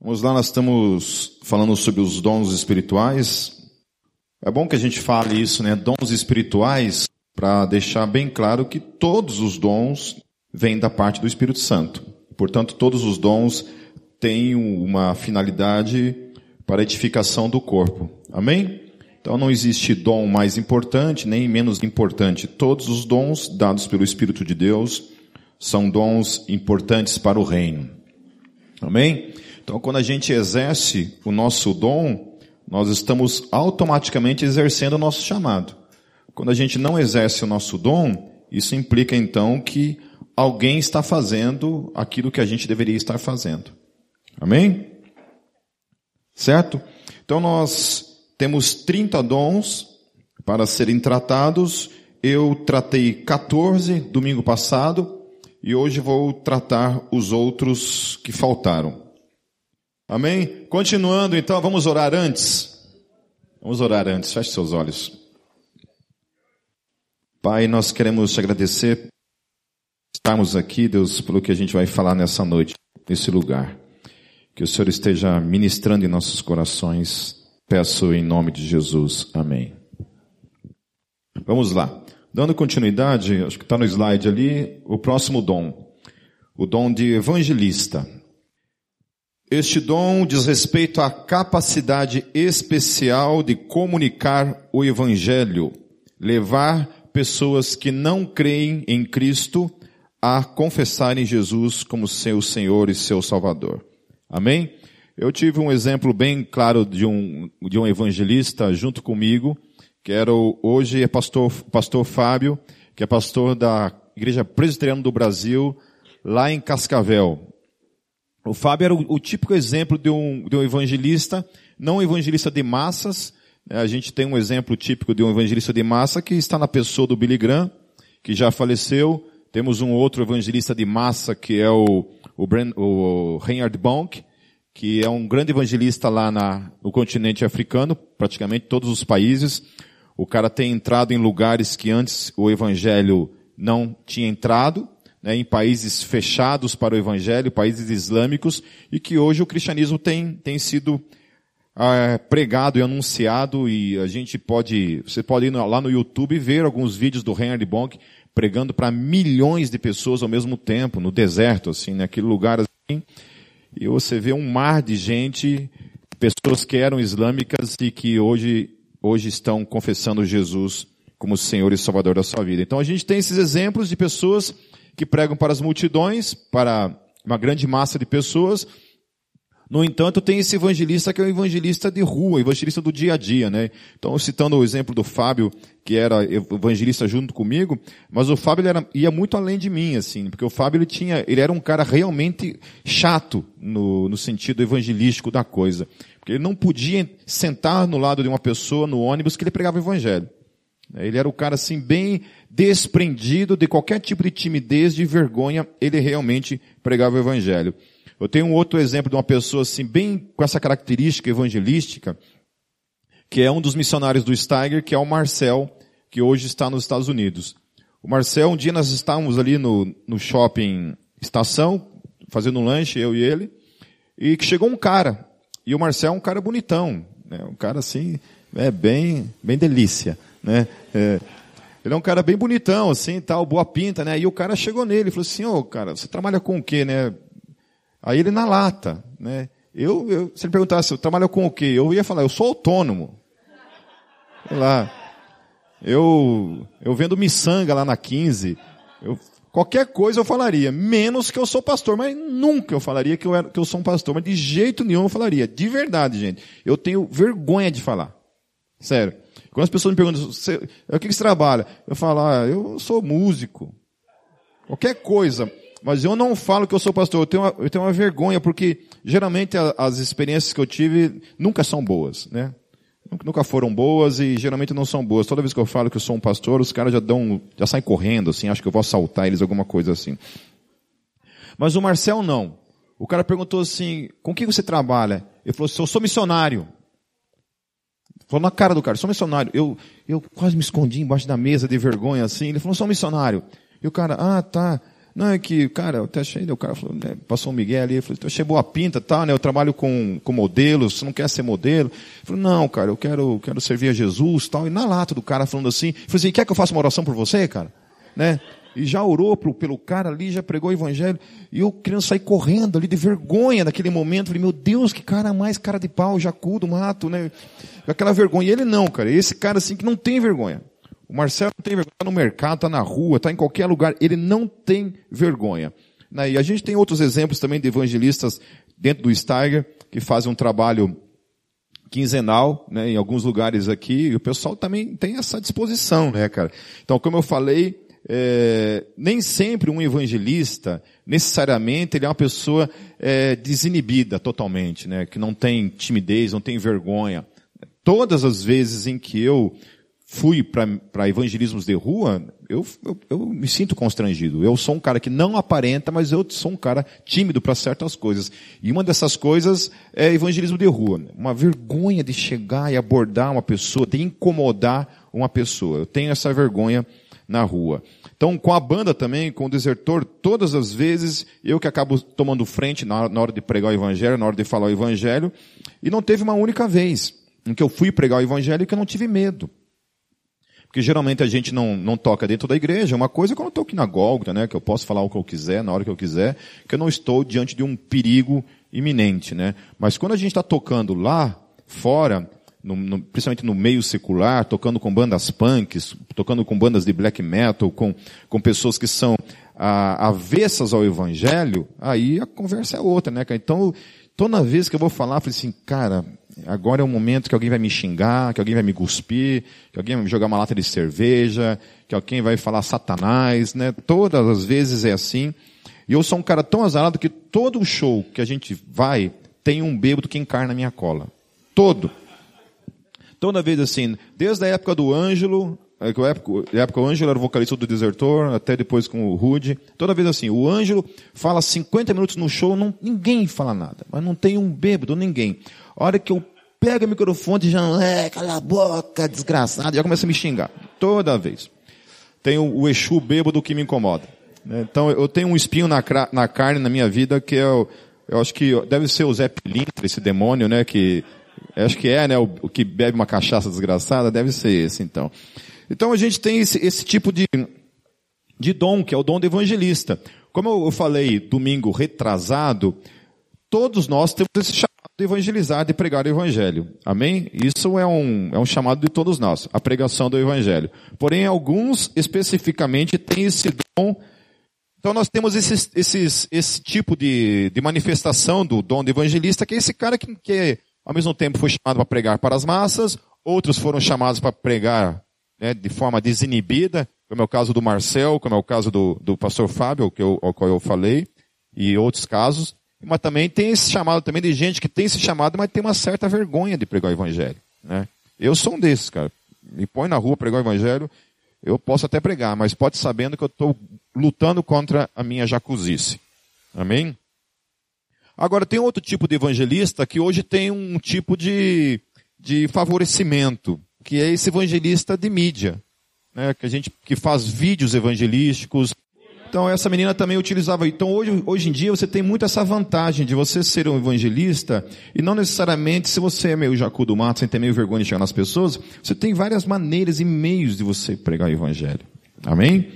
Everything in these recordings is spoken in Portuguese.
Vamos lá, nós estamos falando sobre os dons espirituais. É bom que a gente fale isso, né? Dons espirituais, para deixar bem claro que todos os dons vêm da parte do Espírito Santo. Portanto, todos os dons têm uma finalidade para edificação do corpo. Amém? Então não existe dom mais importante nem menos importante. Todos os dons dados pelo Espírito de Deus são dons importantes para o reino. Amém? Então quando a gente exerce o nosso dom, nós estamos automaticamente exercendo o nosso chamado. Quando a gente não exerce o nosso dom, isso implica então que alguém está fazendo aquilo que a gente deveria estar fazendo. Amém? Certo? Então nós temos 30 dons para serem tratados. Eu tratei 14 domingo passado e hoje vou tratar os outros que faltaram. Amém? Continuando então, vamos orar antes. Vamos orar antes, feche seus olhos. Pai, nós queremos te agradecer estarmos aqui, Deus, pelo que a gente vai falar nessa noite, nesse lugar. Que o Senhor esteja ministrando em nossos corações, Peço em nome de Jesus. Amém. Vamos lá. Dando continuidade, acho que está no slide ali, o próximo dom. O dom de evangelista. Este dom diz respeito à capacidade especial de comunicar o evangelho, levar pessoas que não creem em Cristo a confessarem Jesus como seu Senhor e seu Salvador. Amém? Eu tive um exemplo bem claro de um, de um evangelista junto comigo, que era o, hoje é pastor, pastor Fábio, que é pastor da Igreja Presbiteriana do Brasil, lá em Cascavel. O Fábio era o, o típico exemplo de um, de um evangelista, não um evangelista de massas, né? a gente tem um exemplo típico de um evangelista de massa que está na pessoa do Billy Graham, que já faleceu. Temos um outro evangelista de massa que é o, o, Brand, o Reinhard Bonk, que é um grande evangelista lá na, no continente africano, praticamente todos os países. O cara tem entrado em lugares que antes o evangelho não tinha entrado, né, em países fechados para o evangelho, países islâmicos, e que hoje o cristianismo tem, tem sido é, pregado e anunciado, e a gente pode, você pode ir lá no YouTube e ver alguns vídeos do Reinhard Bonk pregando para milhões de pessoas ao mesmo tempo, no deserto, assim, naquele lugar assim e você vê um mar de gente, pessoas que eram islâmicas e que hoje, hoje estão confessando Jesus como Senhor e Salvador da sua vida. Então a gente tem esses exemplos de pessoas que pregam para as multidões, para uma grande massa de pessoas, no entanto, tem esse evangelista que é o evangelista de rua, evangelista do dia a dia, né? Então, citando o exemplo do Fábio, que era evangelista junto comigo, mas o Fábio era, ia muito além de mim, assim, porque o Fábio ele tinha, ele era um cara realmente chato no, no sentido evangelístico da coisa. Porque ele não podia sentar no lado de uma pessoa no ônibus que ele pregava o evangelho. Ele era o cara assim bem desprendido de qualquer tipo de timidez, de vergonha, ele realmente pregava o evangelho. Eu tenho um outro exemplo de uma pessoa assim, bem com essa característica evangelística, que é um dos missionários do Steiger, que é o Marcel, que hoje está nos Estados Unidos. O Marcel, um dia nós estávamos ali no, no shopping estação, fazendo um lanche, eu e ele, e que chegou um cara. E o Marcel é um cara bonitão, né? um cara assim, é bem, bem delícia, né? É, ele é um cara bem bonitão, assim, tal, boa pinta, né? E o cara chegou nele e falou assim, ô, oh, cara, você trabalha com o quê, né? Aí ele na lata, né? Eu, eu, se ele perguntasse, eu trabalho com o quê? Eu ia falar, eu sou autônomo. Sei lá. Eu, eu vendo miçanga lá na 15. Eu, qualquer coisa eu falaria, menos que eu sou pastor, mas nunca eu falaria que eu, era, que eu sou um pastor, mas de jeito nenhum eu falaria. De verdade, gente. Eu tenho vergonha de falar. Sério. Quando as pessoas me perguntam, o que você trabalha? Eu falo, ah, eu sou músico. Qualquer coisa. Mas eu não falo que eu sou pastor, eu tenho uma, eu tenho uma vergonha, porque geralmente a, as experiências que eu tive nunca são boas, né? Nunca foram boas e geralmente não são boas. Toda vez que eu falo que eu sou um pastor, os caras já dão, já saem correndo, assim, acho que eu vou assaltar eles, alguma coisa assim. Mas o Marcel não. O cara perguntou assim, com que você trabalha? Ele falou eu sou missionário. Falou na cara do cara, sou missionário. Eu, eu quase me escondi embaixo da mesa de vergonha assim. Ele falou, sou missionário. E o cara, ah, tá. Não, é que, cara, eu até achei, o cara falou, né, passou um Miguel ali, falou, eu achei boa pinta, tá, né, eu trabalho com, com modelos, você não quer ser modelo? Eu falei, não, cara, eu quero, quero servir a Jesus, tal, e na lata do cara falando assim, falei assim, quer que eu faça uma oração por você, cara? Né? E já orou pro, pelo cara ali, já pregou o evangelho, e eu querendo sair correndo ali de vergonha naquele momento, falei, meu Deus, que cara mais cara de pau, jacu do mato, né? Aquela vergonha, e ele não, cara, esse cara assim que não tem vergonha. O Marcelo não tem vergonha, está no mercado, está na rua, está em qualquer lugar, ele não tem vergonha. Né? E a gente tem outros exemplos também de evangelistas dentro do Steiger, que fazem um trabalho quinzenal, né, em alguns lugares aqui, e o pessoal também tem essa disposição, né, cara? Então, como eu falei, é, nem sempre um evangelista, necessariamente, ele é uma pessoa é, desinibida totalmente, né, que não tem timidez, não tem vergonha. Todas as vezes em que eu fui para evangelismos de rua, eu, eu, eu, me sinto constrangido. Eu sou um cara que não aparenta, mas eu sou um cara tímido para certas coisas. E uma dessas coisas é evangelismo de rua. Uma vergonha de chegar e abordar uma pessoa, de incomodar uma pessoa. Eu tenho essa vergonha na rua. Então, com a banda também, com o desertor, todas as vezes eu que acabo tomando frente na hora de pregar o evangelho, na hora de falar o evangelho, e não teve uma única vez em que eu fui pregar o evangelho e que eu não tive medo. Porque geralmente a gente não, não toca dentro da igreja. Uma coisa é quando eu estou aqui na Gólgota, né? Que eu posso falar o que eu quiser, na hora que eu quiser, que eu não estou diante de um perigo iminente, né? Mas quando a gente está tocando lá fora, no, no, principalmente no meio secular, tocando com bandas punks, tocando com bandas de black metal, com, com pessoas que são ah, avessas ao evangelho, aí a conversa é outra, né? Então, toda vez que eu vou falar, eu falei assim, cara, agora é o momento que alguém vai me xingar, que alguém vai me cuspir, que alguém vai me jogar uma lata de cerveja, que alguém vai falar satanás, né? Todas as vezes é assim. E eu sou um cara tão azarado que todo show que a gente vai tem um bêbado que encarna a minha cola. Todo. Toda vez assim, desde a época do Ângelo, na época, época o Ângelo era o vocalista do Desertor, até depois com o Rude. Toda vez assim, o Ângelo fala 50 minutos no show, não, ninguém fala nada. Mas não tem um bêbado, ninguém. A hora que eu pego o microfone, já, é, cala a boca, desgraçado, já começa a me xingar. Toda vez. Tem o, o Exu bêbado que me incomoda. Né? Então, eu tenho um espinho na, na carne na minha vida que é o, eu acho que deve ser o Zé Pilintra, esse demônio, né, que, acho que é, né, o, o, que bebe uma cachaça desgraçada, deve ser esse, então. Então a gente tem esse, esse tipo de, de dom, que é o dom do evangelista. Como eu falei domingo retrasado, todos nós temos esse chamado de evangelizar, de pregar o evangelho. Amém? Isso é um, é um chamado de todos nós, a pregação do evangelho. Porém, alguns especificamente têm esse dom. Então nós temos esses, esses, esse tipo de, de manifestação do dom de evangelista, que é esse cara que, que ao mesmo tempo foi chamado para pregar para as massas, outros foram chamados para pregar né, de forma desinibida, como é o caso do Marcel, como é o caso do, do pastor Fábio, que eu, ao qual eu falei, e outros casos. Mas também tem esse chamado também de gente que tem esse chamado, mas tem uma certa vergonha de pregar o evangelho. Né? Eu sou um desses, cara. Me põe na rua pregar o evangelho, eu posso até pregar, mas pode sabendo que eu estou lutando contra a minha jacuzice. Amém? Agora tem outro tipo de evangelista que hoje tem um tipo de, de favorecimento, que é esse evangelista de mídia, né? que a gente que faz vídeos evangelísticos, então essa menina também utilizava. Então hoje, hoje em dia você tem muito essa vantagem de você ser um evangelista e não necessariamente se você é meio jacu do mato, sem ter meio vergonha de chegar nas pessoas, você tem várias maneiras e meios de você pregar o evangelho. Amém?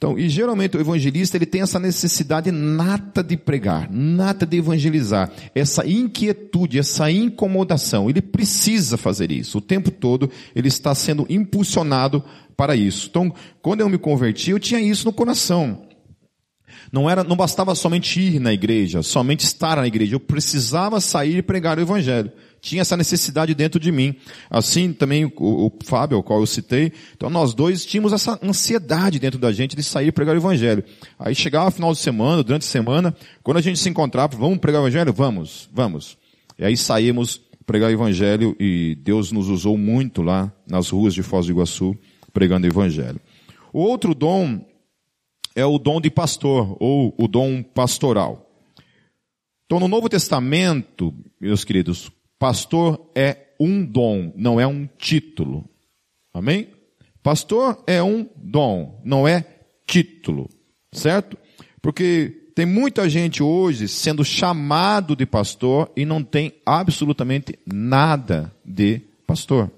Então, e geralmente o evangelista ele tem essa necessidade nata de pregar, nata de evangelizar, essa inquietude, essa incomodação. Ele precisa fazer isso. O tempo todo ele está sendo impulsionado para isso. Então, quando eu me converti, eu tinha isso no coração. Não era, não bastava somente ir na igreja, somente estar na igreja. Eu precisava sair e pregar o evangelho. Tinha essa necessidade dentro de mim. Assim também o, o Fábio, ao qual eu citei. Então nós dois tínhamos essa ansiedade dentro da gente de sair e pregar o evangelho. Aí chegava final de semana, durante a semana, quando a gente se encontrava, vamos pregar o evangelho? Vamos, vamos. E aí saímos pregar o evangelho e Deus nos usou muito lá nas ruas de Foz do Iguaçu pregando o evangelho. O outro dom é o dom de pastor, ou o dom pastoral. Então, no Novo Testamento, meus queridos, pastor é um dom, não é um título. Amém? Pastor é um dom, não é título. Certo? Porque tem muita gente hoje sendo chamado de pastor e não tem absolutamente nada de pastor.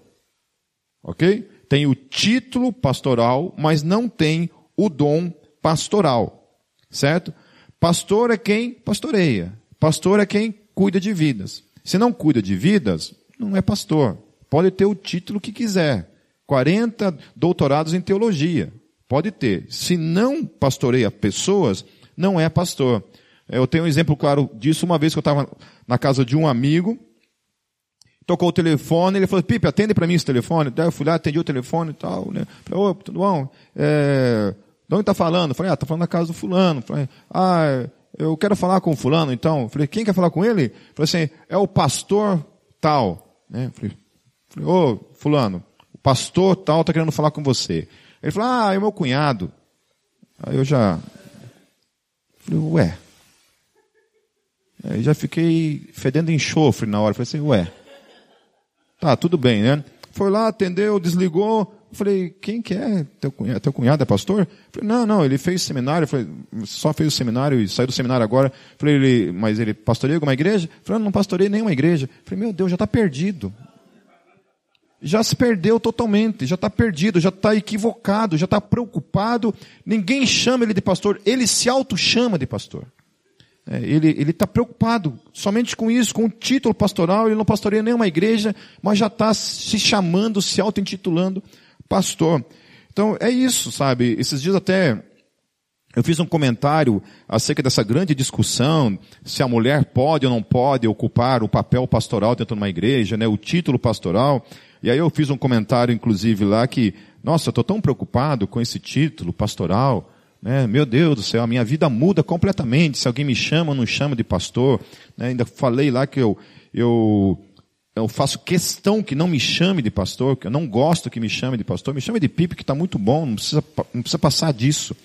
Ok? Tem o título pastoral, mas não tem o dom pastoral. Certo? Pastor é quem pastoreia. Pastor é quem cuida de vidas. Se não cuida de vidas, não é pastor. Pode ter o título que quiser. 40 doutorados em teologia. Pode ter. Se não pastoreia pessoas, não é pastor. Eu tenho um exemplo claro disso uma vez que eu estava na casa de um amigo, tocou o telefone, ele falou, Pipe, atende para mim esse telefone. Daí eu fui lá, atendi o telefone e tal, né? Falei, ô, tudo bom? É, de onde está falando? Falei, ah, está falando na casa do fulano. Falei, ah, eu quero falar com fulano, então. Falei, quem quer falar com ele? Falei assim, é o pastor tal. Né? Falei, ô, fulano, o pastor tal está querendo falar com você. Ele falou, ah, é meu cunhado. Aí eu já, falei, ué. Aí já fiquei fedendo enxofre na hora. Falei assim, ué. Tá, tudo bem, né? Foi lá, atendeu, desligou. Eu falei, quem que é? Teu cunhado, teu cunhado é pastor? Falei, não, não, ele fez seminário. Falei, só fez o seminário e saiu do seminário agora. Falei, ele, mas ele pastoreia alguma igreja? Falei, não, pastorei nenhuma igreja. Falei, meu Deus, já está perdido. Já se perdeu totalmente, já está perdido, já está equivocado, já está preocupado. Ninguém chama ele de pastor, ele se auto-chama de pastor. É, ele está preocupado somente com isso, com o título pastoral, ele não pastoreia nenhuma igreja, mas já está se chamando, se auto-intitulando pastor. Então é isso, sabe? Esses dias até eu fiz um comentário acerca dessa grande discussão se a mulher pode ou não pode ocupar o papel pastoral dentro de uma igreja, né? O título pastoral. E aí eu fiz um comentário, inclusive, lá que, nossa, estou tão preocupado com esse título pastoral. Né? Meu Deus do céu, a minha vida muda completamente. Se alguém me chama ou não chama de pastor. Né? Ainda falei lá que eu, eu eu faço questão que não me chame de pastor, que eu não gosto que me chame de pastor, me chame de Pipe que está muito bom, não precisa, não precisa passar disso.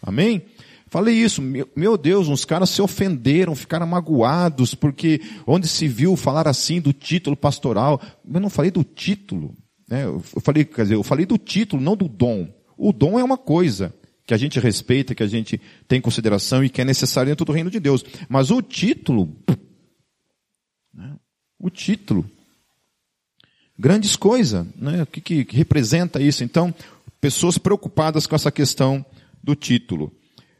Amém? Falei isso, meu Deus, uns caras se ofenderam, ficaram magoados, porque onde se viu falar assim do título pastoral, eu não falei do título, né? eu falei, quer dizer, eu falei do título, não do dom. O dom é uma coisa que a gente respeita, que a gente tem consideração e que é necessário dentro do reino de Deus. Mas o título, né? o título, grandes coisas, né? O que, que representa isso? Então, pessoas preocupadas com essa questão do título.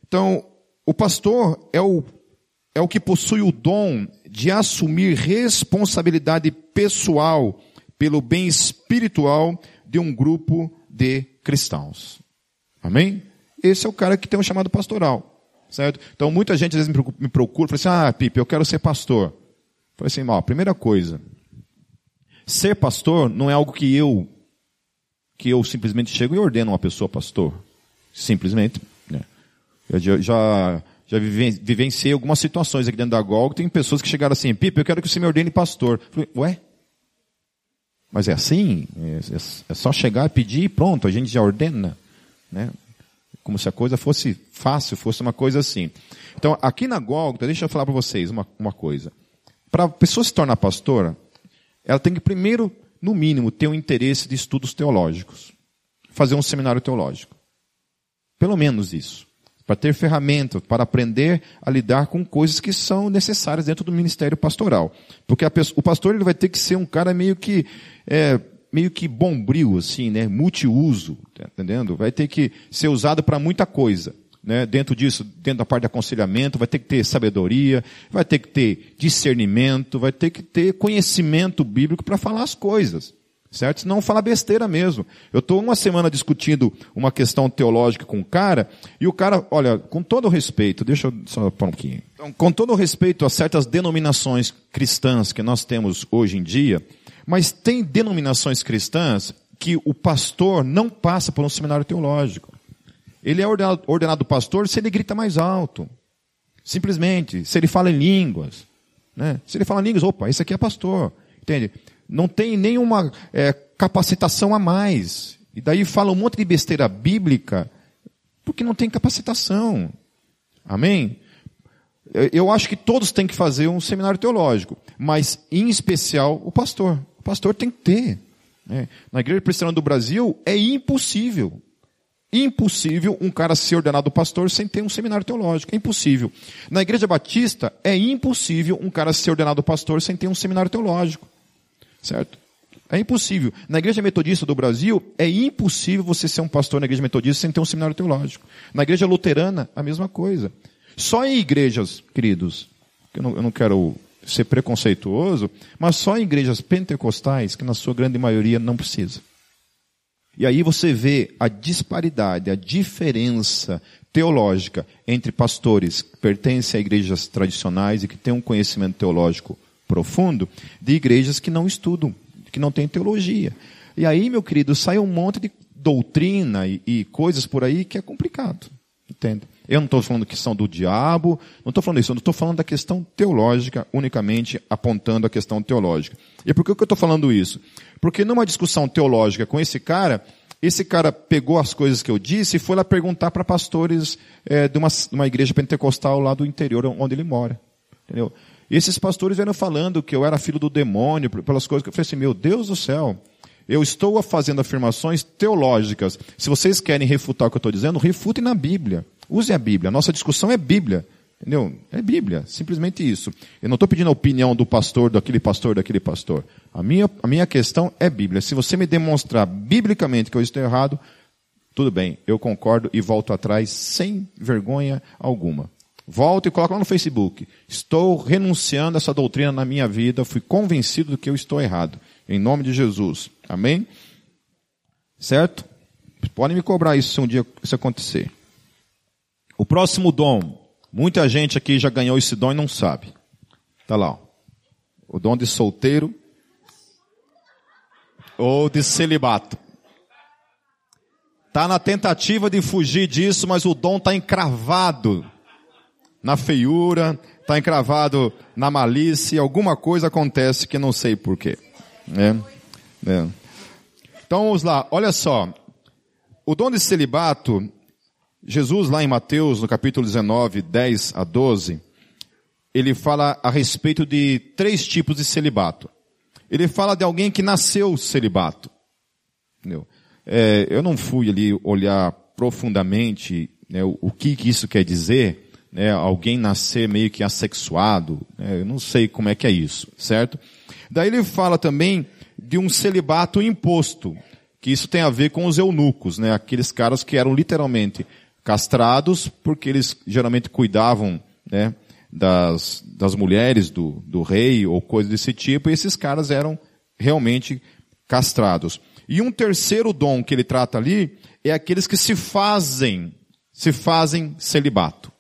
Então, o pastor é o, é o que possui o dom de assumir responsabilidade pessoal pelo bem espiritual de um grupo de cristãos. Amém? Esse é o cara que tem um chamado pastoral. Certo? Então, muita gente às vezes me procura e fala assim, ah, Pipe, eu quero ser pastor. Eu falei assim, ó, primeira coisa, Ser pastor não é algo que eu que eu simplesmente chego e ordeno uma pessoa pastor. Simplesmente. Né? Eu já, já vivenciei algumas situações aqui dentro da GOG, tem pessoas que chegaram assim, Pipe, eu quero que você me ordene pastor. Eu falei, ué? Mas é assim? É, é, é só chegar pedir e pronto, a gente já ordena. Né? Como se a coisa fosse fácil, fosse uma coisa assim. Então, aqui na GOG, deixa eu falar para vocês uma, uma coisa. Para a pessoa se tornar pastora, ela tem que primeiro, no mínimo, ter um interesse de estudos teológicos. Fazer um seminário teológico. Pelo menos isso. Para ter ferramentas, para aprender a lidar com coisas que são necessárias dentro do ministério pastoral. Porque pessoa, o pastor ele vai ter que ser um cara meio que, é, meio que bombril, assim, né? Multiuso, tá entendendo? Vai ter que ser usado para muita coisa né, dentro disso, dentro da parte de aconselhamento, vai ter que ter sabedoria, vai ter que ter discernimento, vai ter que ter conhecimento bíblico para falar as coisas. Certo? Senão fala besteira mesmo. Eu estou uma semana discutindo uma questão teológica com um cara, e o cara, olha, com todo respeito, deixa eu só pôr um pouquinho. Então, com todo respeito a certas denominações cristãs que nós temos hoje em dia, mas tem denominações cristãs que o pastor não passa por um seminário teológico. Ele é ordenado, ordenado pastor se ele grita mais alto. Simplesmente. Se ele fala em línguas. Né? Se ele fala em línguas, opa, esse aqui é pastor. Entende? Não tem nenhuma é, capacitação a mais. E daí fala um monte de besteira bíblica, porque não tem capacitação. Amém? Eu acho que todos têm que fazer um seminário teológico, mas em especial o pastor. O pastor tem que ter. Né? Na Igreja Presbiteriana do Brasil é impossível impossível um cara ser ordenado pastor sem ter um seminário teológico. É impossível. Na igreja batista, é impossível um cara ser ordenado pastor sem ter um seminário teológico. Certo? É impossível. Na igreja metodista do Brasil, é impossível você ser um pastor na igreja metodista sem ter um seminário teológico. Na igreja luterana, a mesma coisa. Só em igrejas, queridos, eu eu não quero ser preconceituoso, mas só em igrejas pentecostais, que na sua grande maioria não precisa. E aí você vê a disparidade, a diferença teológica entre pastores que pertencem a igrejas tradicionais e que têm um conhecimento teológico profundo, de igrejas que não estudam, que não têm teologia. E aí, meu querido, sai um monte de doutrina e, e coisas por aí que é complicado. Entende? Eu não estou falando questão do diabo, não estou falando isso, eu estou falando da questão teológica, unicamente apontando a questão teológica. E por que eu estou falando isso? Porque numa discussão teológica com esse cara, esse cara pegou as coisas que eu disse e foi lá perguntar para pastores é, de, uma, de uma igreja pentecostal lá do interior onde ele mora. Entendeu? E esses pastores vieram falando que eu era filho do demônio, pelas coisas que eu falei assim, meu Deus do céu, eu estou fazendo afirmações teológicas. Se vocês querem refutar o que eu estou dizendo, refutem na Bíblia. Use a Bíblia. A nossa discussão é Bíblia. Entendeu? É Bíblia. Simplesmente isso. Eu não estou pedindo a opinião do pastor, daquele pastor, daquele pastor. A minha, a minha questão é Bíblia. Se você me demonstrar biblicamente que eu estou errado, tudo bem, eu concordo e volto atrás sem vergonha alguma. Volto e coloco lá no Facebook. Estou renunciando a essa doutrina na minha vida, fui convencido de que eu estou errado. Em nome de Jesus. Amém? Certo? Podem me cobrar isso se um dia isso acontecer. O próximo dom. Muita gente aqui já ganhou esse dom e não sabe. Tá lá. Ó. O dom de solteiro ou de celibato. Tá na tentativa de fugir disso, mas o dom está encravado na feiura, está encravado na malícia, alguma coisa acontece que não sei porquê. É, é. Então vamos lá, olha só. O dom de celibato Jesus, lá em Mateus, no capítulo 19, 10 a 12, ele fala a respeito de três tipos de celibato. Ele fala de alguém que nasceu celibato. É, eu não fui ali olhar profundamente né, o, o, que, que isso quer dizer, né, alguém nascer meio que assexuado, né, eu não sei como é que é isso, certo? Daí ele fala também de um celibato imposto, que isso tem a ver com os eunucos, né, aqueles caras que eram literalmente castrados, porque eles geralmente cuidavam né, das, das mulheres do, do rei ou coisa desse tipo, e esses caras eram realmente castrados. E um terceiro dom que ele trata ali é aqueles que se fazem, se fazem celibato.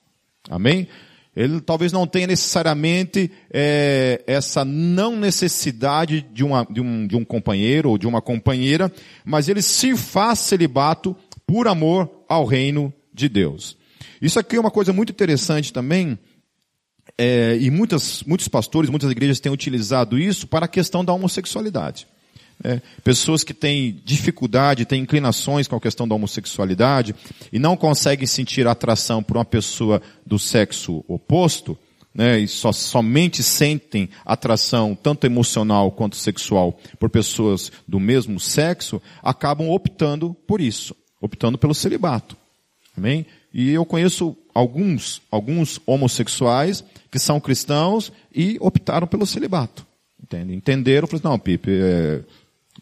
Amém? Ele talvez não tenha necessariamente é, essa não necessidade de, uma, de, um, de um companheiro ou de uma companheira, mas ele se faz celibato por amor ao reino de Deus. Isso aqui é uma coisa muito interessante também, é, e muitas, muitos pastores, muitas igrejas têm utilizado isso para a questão da homossexualidade. É, pessoas que têm dificuldade, têm inclinações com a questão da homossexualidade e não conseguem sentir atração por uma pessoa do sexo oposto, né, e só, somente sentem atração tanto emocional quanto sexual por pessoas do mesmo sexo, acabam optando por isso, optando pelo celibato. Amém? E eu conheço alguns, alguns homossexuais que são cristãos e optaram pelo celibato. Entende? Entenderam, falaram, não, Pipe, é,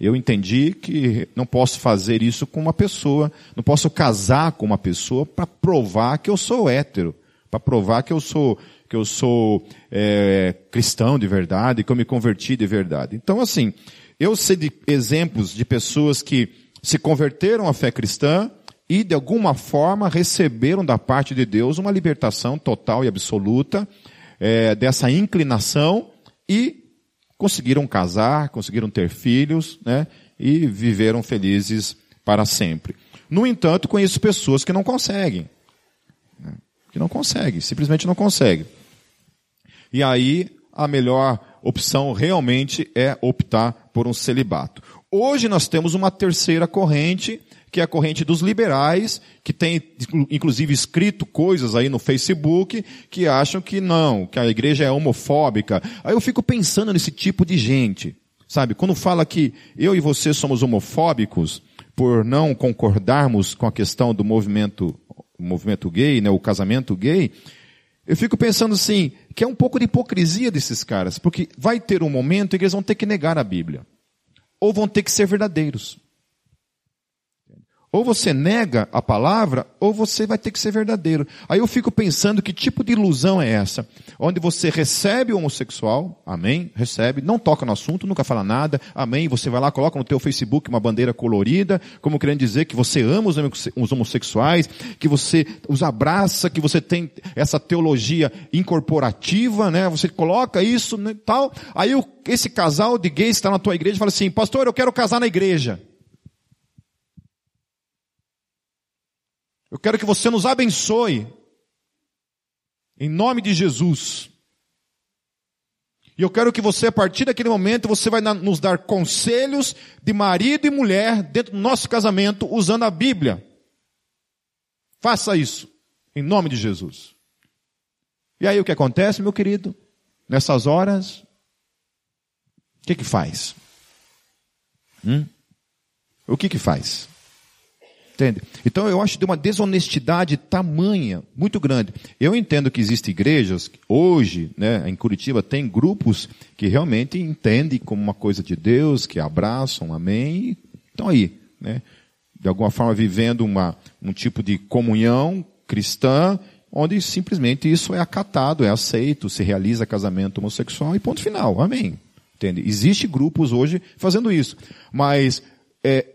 eu entendi que não posso fazer isso com uma pessoa, não posso casar com uma pessoa para provar que eu sou hétero, para provar que eu sou que eu sou é, cristão de verdade, que eu me converti de verdade. Então, assim, eu sei de exemplos de pessoas que se converteram à fé cristã, e de alguma forma receberam da parte de Deus uma libertação total e absoluta é, dessa inclinação e conseguiram casar, conseguiram ter filhos, né? E viveram felizes para sempre. No entanto, conheço pessoas que não conseguem, né, que não conseguem, simplesmente não conseguem. E aí a melhor opção realmente é optar por um celibato. Hoje nós temos uma terceira corrente que é a corrente dos liberais, que tem inclusive escrito coisas aí no Facebook que acham que não, que a igreja é homofóbica. Aí eu fico pensando nesse tipo de gente, sabe? Quando fala que eu e você somos homofóbicos, por não concordarmos com a questão do movimento, movimento gay, né, o casamento gay, eu fico pensando assim, que é um pouco de hipocrisia desses caras, porque vai ter um momento em que eles vão ter que negar a Bíblia. Ou vão ter que ser verdadeiros. Ou você nega a palavra, ou você vai ter que ser verdadeiro. Aí eu fico pensando que tipo de ilusão é essa? Onde você recebe o homossexual, amém, recebe, não toca no assunto, nunca fala nada, amém, você vai lá, coloca no teu Facebook uma bandeira colorida, como querendo dizer que você ama os homossexuais, que você os abraça, que você tem essa teologia incorporativa, né? Você coloca isso, né, tal. Aí esse casal de gays está na tua igreja e fala assim, pastor, eu quero casar na igreja. Eu quero que você nos abençoe. Em nome de Jesus. E eu quero que você, a partir daquele momento, você vai nos dar conselhos de marido e mulher dentro do nosso casamento, usando a Bíblia. Faça isso. Em nome de Jesus. E aí o que acontece, meu querido? Nessas horas, o que que faz? Hum? O que que faz? Entende? Então eu acho de uma desonestidade tamanha, muito grande. Eu entendo que existem igrejas, hoje, né, em Curitiba, tem grupos que realmente entendem como uma coisa de Deus, que abraçam, amém, e estão aí, né? De alguma forma vivendo uma, um tipo de comunhão cristã, onde simplesmente isso é acatado, é aceito, se realiza casamento homossexual e ponto final, amém. Entende? Existem grupos hoje fazendo isso. Mas é,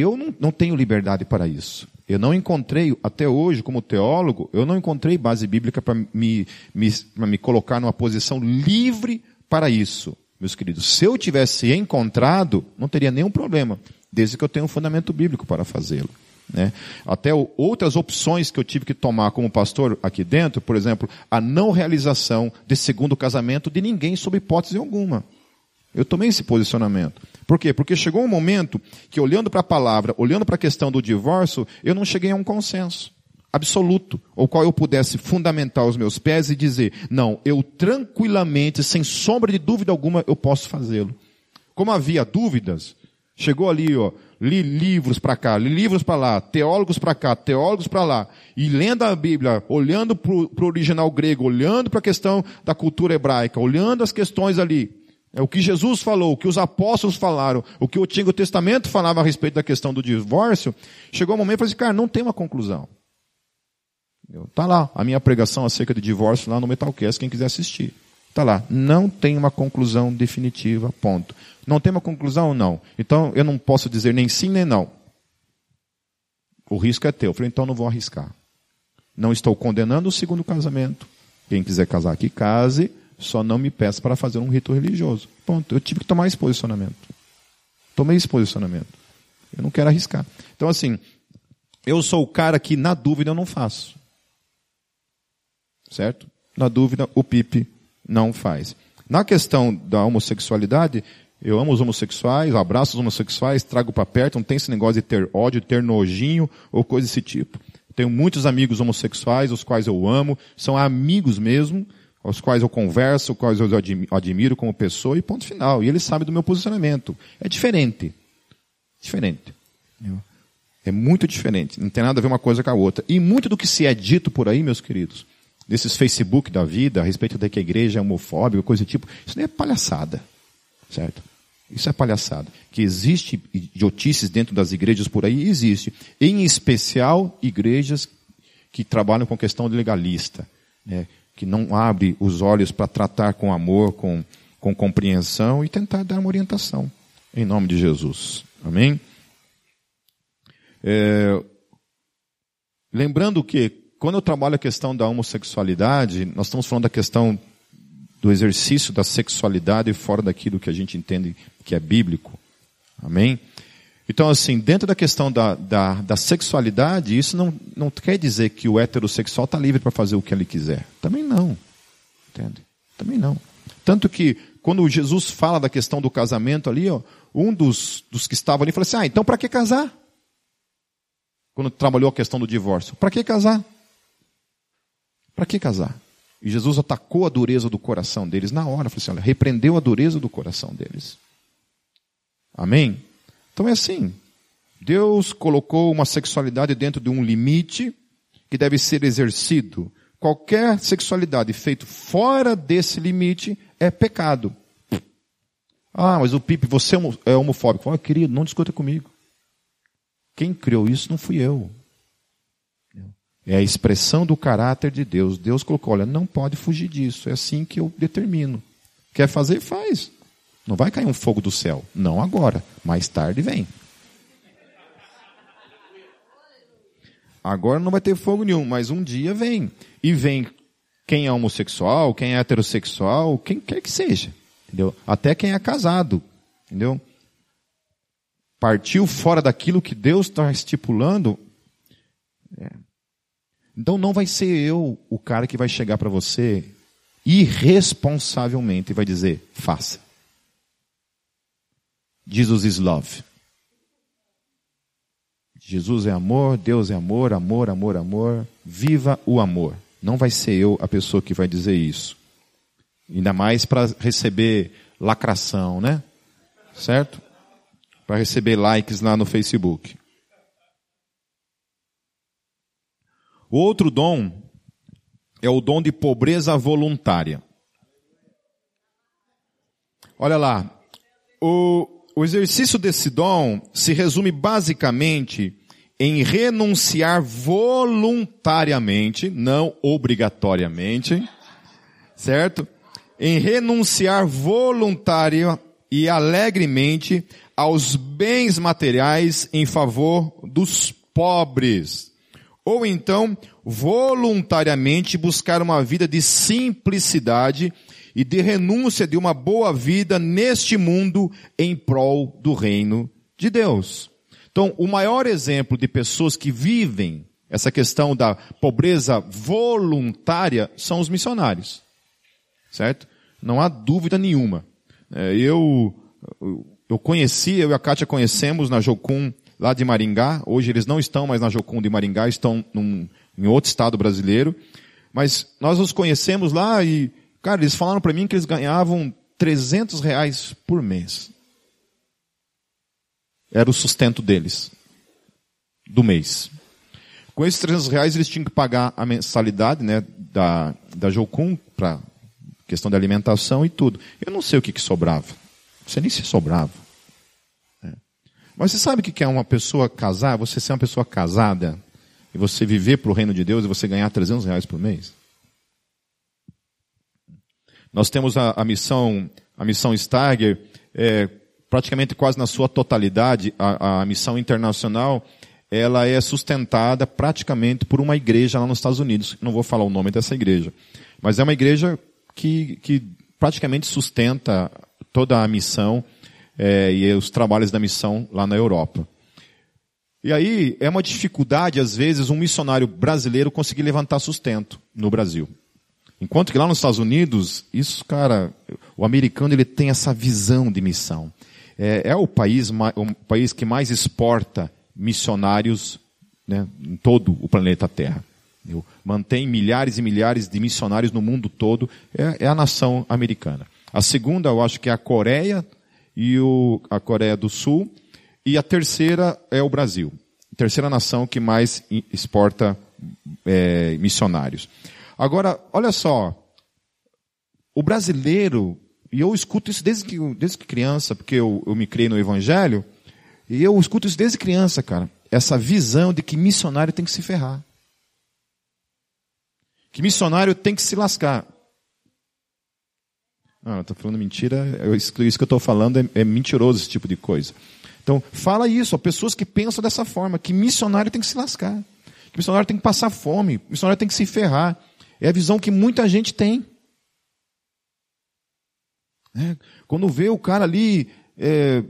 eu não, não tenho liberdade para isso. Eu não encontrei, até hoje, como teólogo, eu não encontrei base bíblica para me, me, me colocar numa posição livre para isso, meus queridos. Se eu tivesse encontrado, não teria nenhum problema, desde que eu tenha um fundamento bíblico para fazê-lo. Né? Até outras opções que eu tive que tomar como pastor aqui dentro, por exemplo, a não realização de segundo casamento de ninguém sob hipótese alguma. Eu tomei esse posicionamento. Por quê? Porque chegou um momento que, olhando para a palavra, olhando para a questão do divórcio, eu não cheguei a um consenso absoluto, ao qual eu pudesse fundamentar os meus pés e dizer, não, eu tranquilamente, sem sombra de dúvida alguma, eu posso fazê-lo. Como havia dúvidas, chegou ali, ó, li livros para cá, li livros para lá, teólogos para cá, teólogos para lá, e lendo a Bíblia, olhando para o original grego, olhando para a questão da cultura hebraica, olhando as questões ali, é o que Jesus falou, o que os apóstolos falaram, o que o Antigo Testamento falava a respeito da questão do divórcio, chegou um momento e falou assim, cara, não tem uma conclusão. Está lá a minha pregação acerca de divórcio lá no Metalcast, quem quiser assistir. Está lá. Não tem uma conclusão definitiva, ponto. Não tem uma conclusão? Não. Então eu não posso dizer nem sim nem não. O risco é teu. Eu falei, então não vou arriscar. Não estou condenando o segundo casamento. Quem quiser casar aqui, case. Só não me peça para fazer um rito religioso. Ponto. Eu tive que tomar esse posicionamento. Tomei esse posicionamento. Eu não quero arriscar. Então, assim, eu sou o cara que, na dúvida, eu não faço. Certo? Na dúvida, o Pipe não faz. Na questão da homossexualidade, eu amo os homossexuais, abraço os homossexuais, trago para perto, não tem esse negócio de ter ódio, ter nojinho ou coisa desse tipo. Tenho muitos amigos homossexuais, os quais eu amo, são amigos mesmo, aos quais eu converso, quais eu admiro como pessoa, e ponto final. E eles sabem do meu posicionamento. É diferente. Diferente. É muito diferente. Não tem nada a ver uma coisa com a outra. E muito do que se é dito por aí, meus queridos, desses Facebook da vida, a respeito de que a igreja é homofóbica, coisa do tipo, isso nem é palhaçada. Certo? Isso é palhaçada. Que existe idiotices dentro das igrejas por aí, existe. Em especial, igrejas que trabalham com questão legalista. Né? Que não abre os olhos para tratar com amor, com, com compreensão e tentar dar uma orientação. Em nome de Jesus. Amém? É, lembrando que, quando eu trabalho a questão da homossexualidade, nós estamos falando da questão do exercício da sexualidade fora daquilo que a gente entende que é bíblico. Amém? Então, assim, dentro da questão da, da, da sexualidade, isso não, não quer dizer que o heterossexual está livre para fazer o que ele quiser. Também não. Entende? Também não. Tanto que, quando Jesus fala da questão do casamento ali, ó, um dos, dos que estavam ali falou assim: ah, então para que casar? Quando trabalhou a questão do divórcio. Para que casar? Para que casar? E Jesus atacou a dureza do coração deles na hora. Falou assim: olha, repreendeu a dureza do coração deles. Amém? Então é assim. Deus colocou uma sexualidade dentro de um limite que deve ser exercido. Qualquer sexualidade feita fora desse limite é pecado. Ah, mas o Pipe, você é homofóbico. Fala, querido, não discuta comigo. Quem criou isso não fui eu. É a expressão do caráter de Deus. Deus colocou, olha, não pode fugir disso. É assim que eu determino. Quer fazer, faz. Não vai cair um fogo do céu. Não agora. Mais tarde vem. Agora não vai ter fogo nenhum, mas um dia vem. E vem quem é homossexual, quem é heterossexual, quem quer que seja. Entendeu? Até quem é casado. Entendeu? Partiu fora daquilo que Deus está estipulando. É. Então não vai ser eu o cara que vai chegar para você irresponsavelmente e vai dizer, faça. Jesus is love. Jesus é amor, Deus é amor, amor, amor, amor. Viva o amor. Não vai ser eu a pessoa que vai dizer isso. Ainda mais para receber lacração, né? Certo? Para receber likes lá no Facebook. O outro dom é o dom de pobreza voluntária. Olha lá, o, o exercício desse dom se resume basicamente em renunciar voluntariamente, não obrigatoriamente, certo? Em renunciar voluntário e alegremente aos bens materiais em favor dos pobres. Ou então, voluntariamente buscar uma vida de simplicidade e de renúncia de uma boa vida neste mundo em prol do reino de Deus. Então, o maior exemplo de pessoas que vivem essa questão da pobreza voluntária são os missionários. Certo? Não há dúvida nenhuma. É, eu, eu conheci, eu e a Kátia conhecemos na Jocum lá de Maringá. Hoje eles não estão mais na Jocum de Maringá, estão num, em outro estado brasileiro. Mas nós os conhecemos lá e Cara, eles falaram para mim que eles ganhavam 300 reais por mês. Era o sustento deles. Do mês. Com esses 300 reais eles tinham que pagar a mensalidade né, da, da Jocum para questão de alimentação e tudo. Eu não sei o que, que sobrava. Sei nem se sobrava. É. Mas você sabe o que é uma pessoa casar? Você ser uma pessoa casada e você viver para o reino de Deus e você ganhar 300 reais por mês? Nós temos a, a missão, a missão Starger, é, praticamente quase na sua totalidade, a, a missão internacional, ela é sustentada praticamente por uma igreja lá nos Estados Unidos. Não vou falar o nome dessa igreja. Mas é uma igreja que, que praticamente sustenta toda a missão é, e os trabalhos da missão lá na Europa. E aí é uma dificuldade, às vezes, um missionário brasileiro conseguir levantar sustento no Brasil. Enquanto que lá nos Estados Unidos, isso, cara, o americano ele tem essa visão de missão. É, é o, país, o país que mais exporta missionários né, em todo o planeta Terra. Mantém milhares e milhares de missionários no mundo todo. É, é, a nação americana. A segunda, eu acho que é a Coreia e o, a Coreia do Sul. E a terceira é o Brasil. A terceira nação que mais exporta é, missionários. Agora, olha só, o brasileiro, e eu escuto isso desde que, desde que criança, porque eu, eu me criei no Evangelho, e eu escuto isso desde criança, cara. Essa visão de que missionário tem que se ferrar. Que missionário tem que se lascar. Não, eu estou falando mentira, isso que eu estou falando é, é, mentiroso esse tipo de coisa. Então, fala isso, ó, pessoas que pensam dessa forma, que missionário tem que se lascar. Que missionário tem que passar fome, missionário tem que se ferrar. É a visão que muita gente tem. É, quando vê o cara ali, é,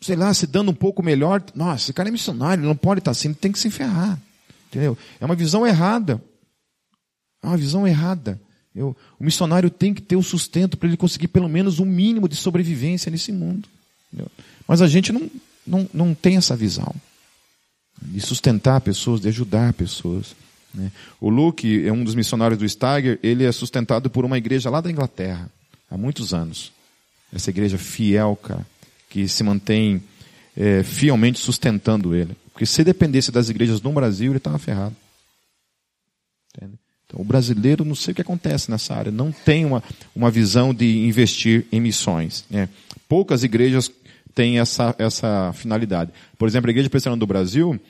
sei lá, se dando um pouco melhor, nossa, esse cara é missionário, não pode estar assim, tem que se ferrar. Entendeu? É uma visão errada. É uma visão errada. Eu, o missionário tem que ter o sustento para ele conseguir pelo menos um mínimo de sobrevivência nesse mundo. Entendeu? Mas a gente não, não, não tem essa visão de sustentar pessoas, de ajudar pessoas. Né? O Luke é um dos missionários do Steiger, ele é sustentado por uma igreja lá da Inglaterra, há muitos anos. Essa igreja fiel, cara, que se mantém é, fielmente sustentando ele. Porque se dependesse das igrejas no Brasil, ele estava ferrado. Entende? Então, o brasileiro, não sei o que acontece nessa área, não tem uma, uma visão de investir em missões. Né? Poucas igrejas têm essa, essa finalidade. Por exemplo, a Igreja Presbiteriana do Brasil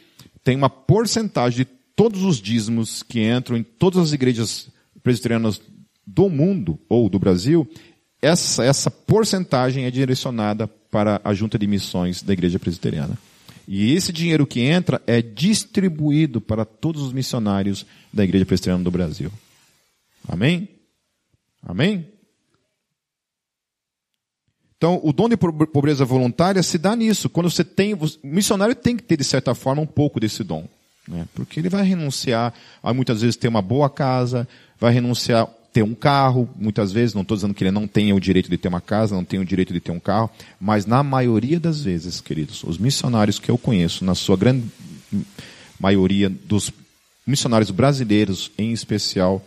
tem uma porcentagem de todos os dízimos que entram em todas as igrejas presbiterianas do mundo ou do Brasil, essa, essa porcentagem é direcionada para a junta de missões da igreja presbiteriana. E esse dinheiro que entra é distribuído para todos os missionários da igreja presbiteriana do Brasil. Amém? Amém? Então, o dom de pobreza voluntária se dá nisso. Quando você tem, o missionário tem que ter, de certa forma, um pouco desse dom. Né? Porque ele vai renunciar a muitas vezes ter uma boa casa, vai renunciar ter um carro, muitas vezes, não estou dizendo que ele não tenha o direito de ter uma casa, não tenha o direito de ter um carro, mas na maioria das vezes, queridos, os missionários que eu conheço, na sua grande maioria dos missionários brasileiros em especial,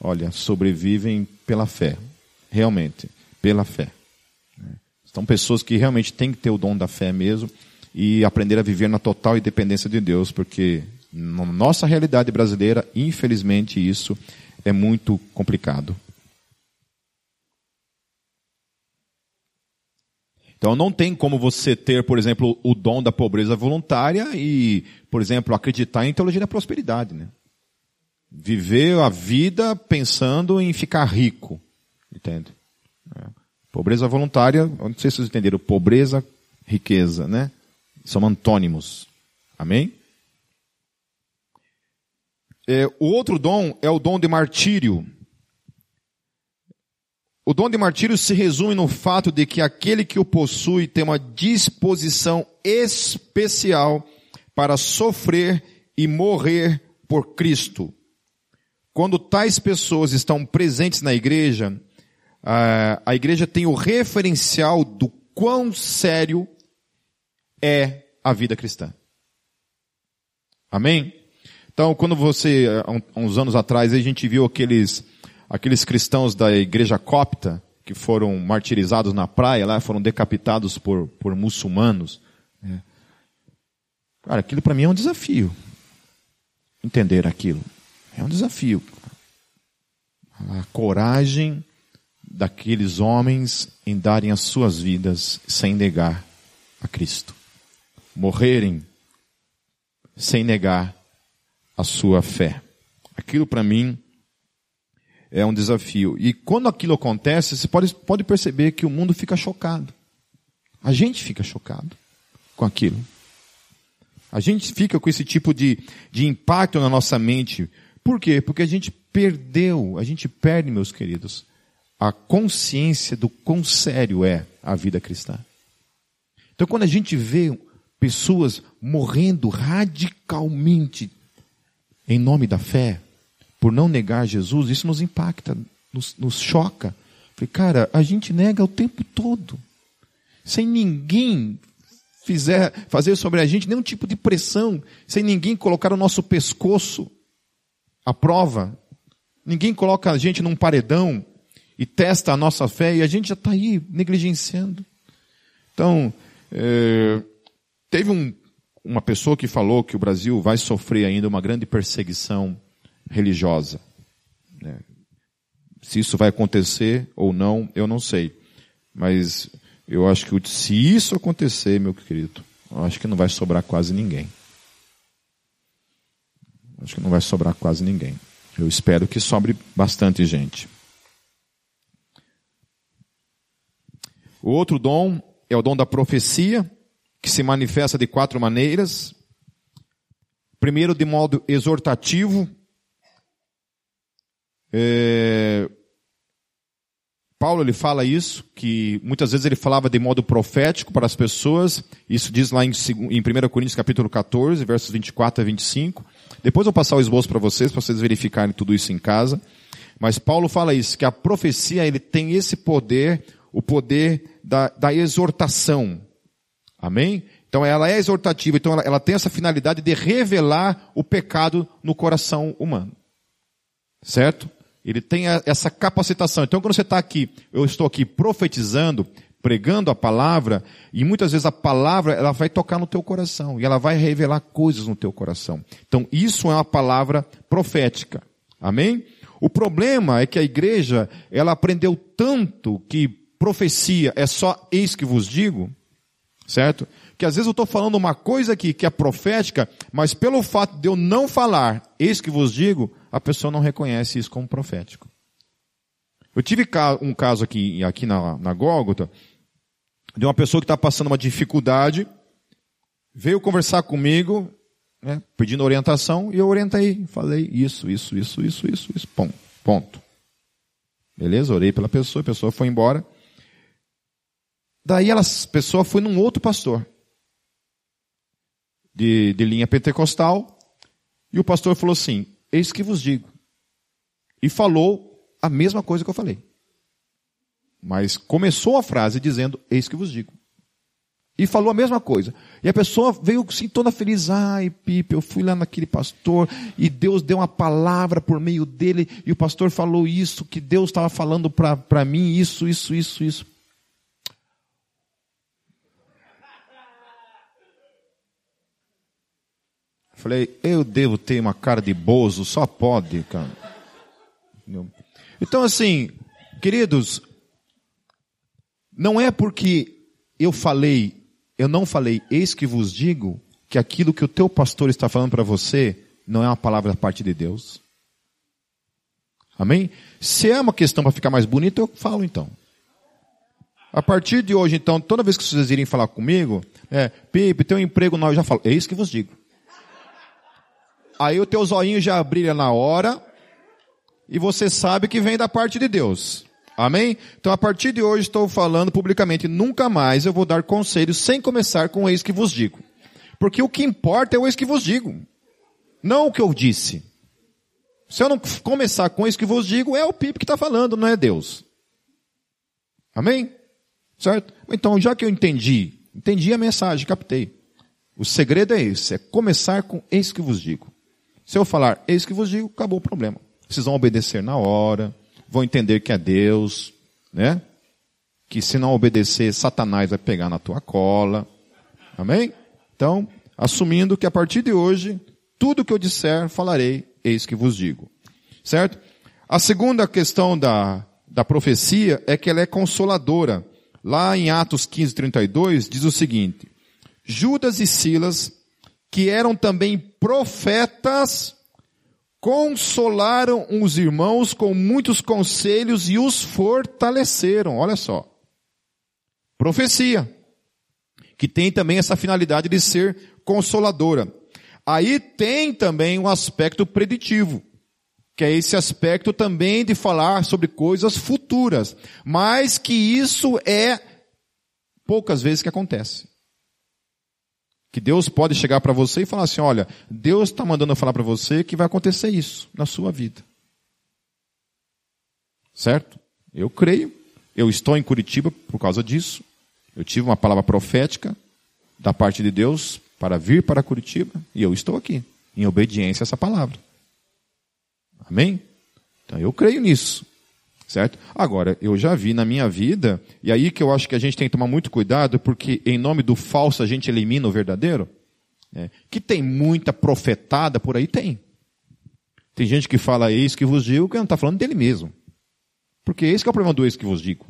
olha, sobrevivem pela fé, realmente, pela fé. São pessoas que realmente têm que ter o dom da fé mesmo e aprender a viver na total independência de Deus, porque na nossa realidade brasileira, infelizmente, isso é muito complicado. Então não tem como você ter, por exemplo, o dom da pobreza voluntária e, por exemplo, acreditar em teologia da prosperidade, né? Viver a vida pensando em ficar rico, entende? É. Pobreza voluntária, não sei se vocês entenderam, pobreza, riqueza, né? São antônimos. Amém? É, o outro dom é o dom de martírio. O dom de martírio se resume no fato de que aquele que o possui tem uma disposição especial para sofrer e morrer por Cristo. Quando tais pessoas estão presentes na igreja, a igreja tem o referencial do quão sério é a vida cristã. Amém? Então, quando você, há uns anos atrás, a gente viu aqueles, aqueles cristãos da igreja copta, que foram martirizados na praia, lá foram decapitados por, por muçulmanos. Né? Cara, aquilo para mim é um desafio. Entender aquilo. É um desafio. A coragem daqueles homens em darem as suas vidas sem negar a Cristo. Morrerem sem negar a sua fé. Aquilo para mim é um desafio. E quando aquilo acontece, você pode, pode perceber que o mundo fica chocado. A gente fica chocado com aquilo. A gente fica com esse tipo de, de impacto na nossa mente. Por quê? Porque a gente perdeu, a gente perde, meus queridos, a consciência do quão sério é a vida cristã. Então, quando a gente vê pessoas morrendo radicalmente em nome da fé, por não negar Jesus, isso nos impacta, nos, nos choca. Falei, cara, a gente nega o tempo todo, sem ninguém fizer, fazer sobre a gente nenhum tipo de pressão, sem ninguém colocar o nosso pescoço à prova. Ninguém coloca a gente num paredão e testa a nossa fé e a gente já está aí negligenciando. Então, é, teve um, uma pessoa que falou que o Brasil vai sofrer ainda uma grande perseguição religiosa. Né? Se isso vai acontecer ou não, eu não sei. Mas eu acho que se isso acontecer, meu querido, eu acho que não vai sobrar quase ninguém. Acho que não vai sobrar quase ninguém. Eu espero que sobre bastante gente. O outro dom é o dom da profecia que se manifesta de quatro maneiras. Primeiro, de modo exortativo. É... Paulo ele fala isso, que muitas vezes ele falava de modo profético para as pessoas. Isso diz lá em, em 1 Coríntios capítulo 14, versos 24 a 25. Depois eu vou passar o esboço para vocês, para vocês verificarem tudo isso em casa. Mas Paulo fala isso, que a profecia ele tem esse poder, o poder da, da exortação. Amém? Então ela é exortativa, então ela, ela tem essa finalidade de revelar o pecado no coração humano. Certo? Ele tem a, essa capacitação. Então quando você está aqui, eu estou aqui profetizando, pregando a palavra, e muitas vezes a palavra ela vai tocar no teu coração e ela vai revelar coisas no teu coração. Então, isso é uma palavra profética. Amém? O problema é que a igreja, ela aprendeu tanto que profecia é só eis que vos digo, certo? Que às vezes eu estou falando uma coisa aqui que é profética, mas pelo fato de eu não falar eis que vos digo, a pessoa não reconhece isso como profético. Eu tive um caso aqui, aqui na, na Gólgota, de uma pessoa que está passando uma dificuldade, veio conversar comigo, né, pedindo orientação, e eu orientei, falei isso, isso, isso, isso, isso, isso, ponto. Beleza? Orei pela pessoa, a pessoa foi embora. Daí ela, a pessoa foi num outro pastor, de, de linha pentecostal, e o pastor falou assim, eis que vos digo. E falou a mesma coisa que eu falei. Mas começou a frase dizendo, eis que vos digo. E falou a mesma coisa. E a pessoa veio assim toda feliz. Ai, Pipe, eu fui lá naquele pastor e Deus deu uma palavra por meio dele e o pastor falou isso, que Deus estava falando para mim, isso, isso, isso, isso. Falei, eu devo ter uma cara de bozo, só pode, cara. Então, assim, queridos, não é porque eu falei eu não falei, eis que vos digo, que aquilo que o teu pastor está falando para você não é uma palavra da parte de Deus. Amém? Se é uma questão para ficar mais bonito, eu falo então. A partir de hoje, então, toda vez que vocês irem falar comigo, é, Pipe, tem um emprego não, eu já falo, eis que vos digo. Aí o teu zoinho já brilha na hora, e você sabe que vem da parte de Deus. Amém? Então, a partir de hoje, estou falando publicamente, nunca mais eu vou dar conselhos sem começar com o eis que vos digo. Porque o que importa é o eis que vos digo. Não o que eu disse. Se eu não começar com isso que vos digo, é o Pipe que está falando, não é Deus. Amém? Certo? Então, já que eu entendi, entendi a mensagem, captei. O segredo é esse, é começar com eis que vos digo. Se eu falar eis que vos digo, acabou o problema. Vocês vão obedecer na hora, vão entender que é Deus, né? Que se não obedecer, Satanás vai pegar na tua cola. Amém? Então, assumindo que a partir de hoje, tudo que eu disser, falarei, eis que vos digo. Certo? A segunda questão da, da profecia é que ela é consoladora. Lá em Atos 15, 32, diz o seguinte, Judas e Silas, que eram também profetas, consolaram os irmãos com muitos conselhos e os fortaleceram. Olha só. Profecia. Que tem também essa finalidade de ser consoladora. Aí tem também um aspecto preditivo. Que é esse aspecto também de falar sobre coisas futuras. Mas que isso é poucas vezes que acontece. Que Deus pode chegar para você e falar assim: olha, Deus está mandando eu falar para você que vai acontecer isso na sua vida. Certo? Eu creio. Eu estou em Curitiba por causa disso. Eu tive uma palavra profética da parte de Deus para vir para Curitiba e eu estou aqui, em obediência a essa palavra. Amém? Então eu creio nisso. Certo? Agora, eu já vi na minha vida, e aí que eu acho que a gente tem que tomar muito cuidado, porque em nome do falso a gente elimina o verdadeiro. É, que tem muita profetada por aí, tem. Tem gente que fala eis que vos digo, que não está falando dele mesmo. Porque esse é o problema do eis que vos digo.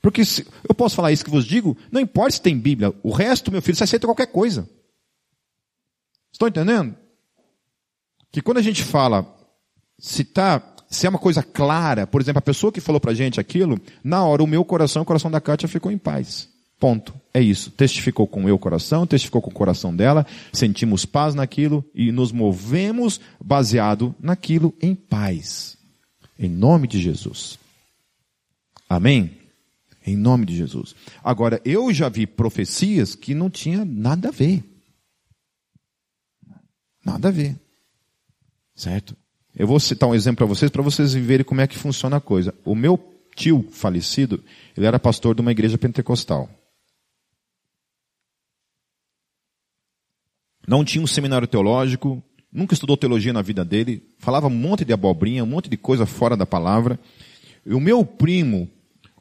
Porque se eu posso falar isso que vos digo, não importa se tem Bíblia, o resto, meu filho, você aceita qualquer coisa. Estão entendendo? Que quando a gente fala, está se é uma coisa clara, por exemplo, a pessoa que falou pra gente aquilo, na hora o meu coração o coração da Kátia ficou em paz. Ponto. É isso. Testificou com o meu coração, testificou com o coração dela, sentimos paz naquilo e nos movemos baseado naquilo em paz. Em nome de Jesus. Amém? Em nome de Jesus. Agora, eu já vi profecias que não tinha nada a ver. Nada a ver. Certo? Eu vou citar um exemplo para vocês, para vocês verem como é que funciona a coisa. O meu tio falecido, ele era pastor de uma igreja pentecostal. Não tinha um seminário teológico, nunca estudou teologia na vida dele, falava um monte de abobrinha, um monte de coisa fora da palavra. E o meu primo,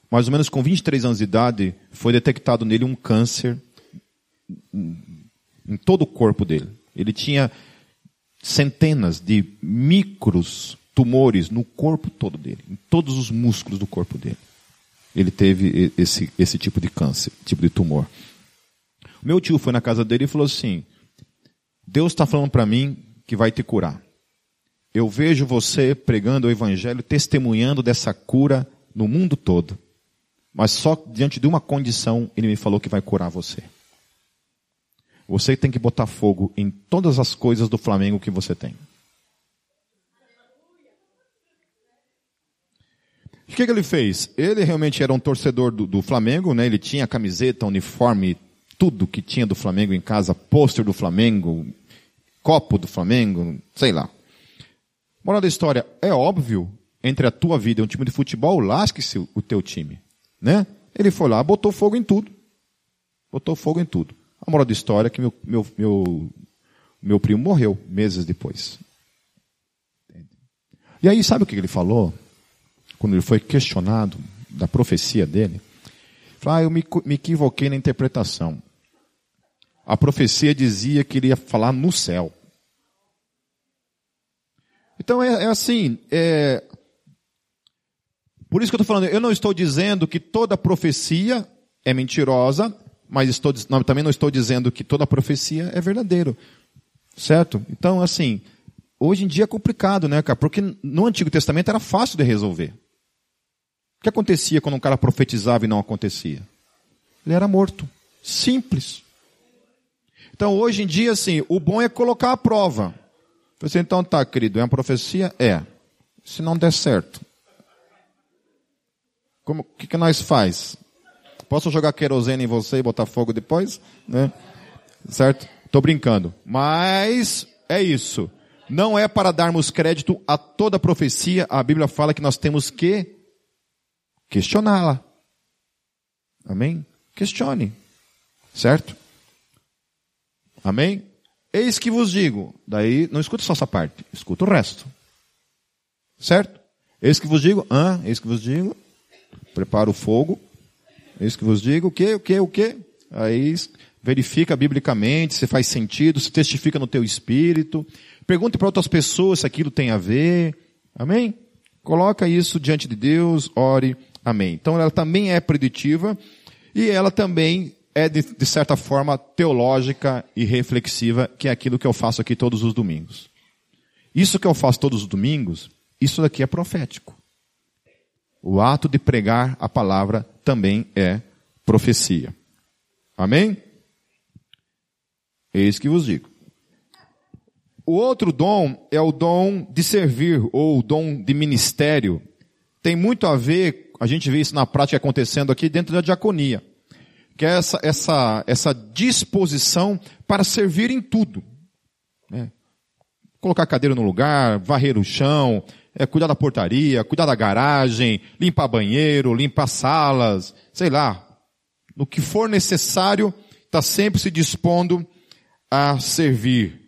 mais ou menos com 23 anos de idade, foi detectado nele um câncer em todo o corpo dele. Ele tinha centenas de micros tumores no corpo todo dele, em todos os músculos do corpo dele. Ele teve esse, esse tipo de câncer, tipo de tumor. Meu tio foi na casa dele e falou assim: Deus está falando para mim que vai te curar. Eu vejo você pregando o evangelho, testemunhando dessa cura no mundo todo. Mas só diante de uma condição, ele me falou que vai curar você. Você tem que botar fogo em todas as coisas do Flamengo que você tem. O que, que, ele fez? Ele realmente era um torcedor do, do, Flamengo, né? Ele tinha camiseta, uniforme, tudo que tinha do Flamengo em casa, pôster do Flamengo, copo do Flamengo, sei lá. Moral da história, é óbvio, entre a tua vida e um time de futebol, lasque-se o teu time, né? Ele foi lá, botou fogo em tudo. Botou fogo em tudo. A moral da história é que meu, meu, meu, meu primo morreu meses depois. E aí, sabe o que ele falou? Quando ele foi questionado da profecia dele. Falou, ah, eu me, me equivoquei na interpretação. A profecia dizia que ele ia falar no céu. Então é, é assim, é... por isso que eu estou falando, eu não estou dizendo que toda profecia é mentirosa, mas estou, não, também não estou dizendo que toda profecia é verdadeiro. Certo? Então, assim, hoje em dia é complicado, né, cara? Porque no Antigo Testamento era fácil de resolver. O que acontecia quando um cara profetizava e não acontecia? Ele era morto. Simples. Então, hoje em dia, assim, o bom é colocar a prova. Você então tá, querido, é uma profecia? É. Se não der certo. Como, que, que nós faz? Posso jogar querosene em você e botar fogo depois? Né? Certo? Estou brincando. Mas é isso. Não é para darmos crédito a toda profecia. A Bíblia fala que nós temos que questioná-la. Amém? Questione. Certo? Amém? Eis que vos digo. Daí não escuta só essa parte, escuta o resto. Certo? Eis que vos digo, ah, eis que vos digo, prepara o fogo, isso que vos digo. O que, o que, o que? Aí verifica biblicamente se faz sentido, se testifica no teu espírito. Pergunte para outras pessoas se aquilo tem a ver. Amém? Coloca isso diante de Deus, ore. Amém. Então ela também é preditiva e ela também é de, de certa forma teológica e reflexiva, que é aquilo que eu faço aqui todos os domingos. Isso que eu faço todos os domingos, isso daqui é profético. O ato de pregar a palavra também é profecia. Amém? Eis que vos digo. O outro dom é o dom de servir, ou o dom de ministério. Tem muito a ver, a gente vê isso na prática acontecendo aqui dentro da diaconia. Que é essa, essa, essa disposição para servir em tudo. Né? Colocar a cadeira no lugar, varrer o chão, é, cuidar da portaria, cuidar da garagem, limpar banheiro, limpar salas, sei lá. No que for necessário, está sempre se dispondo a servir.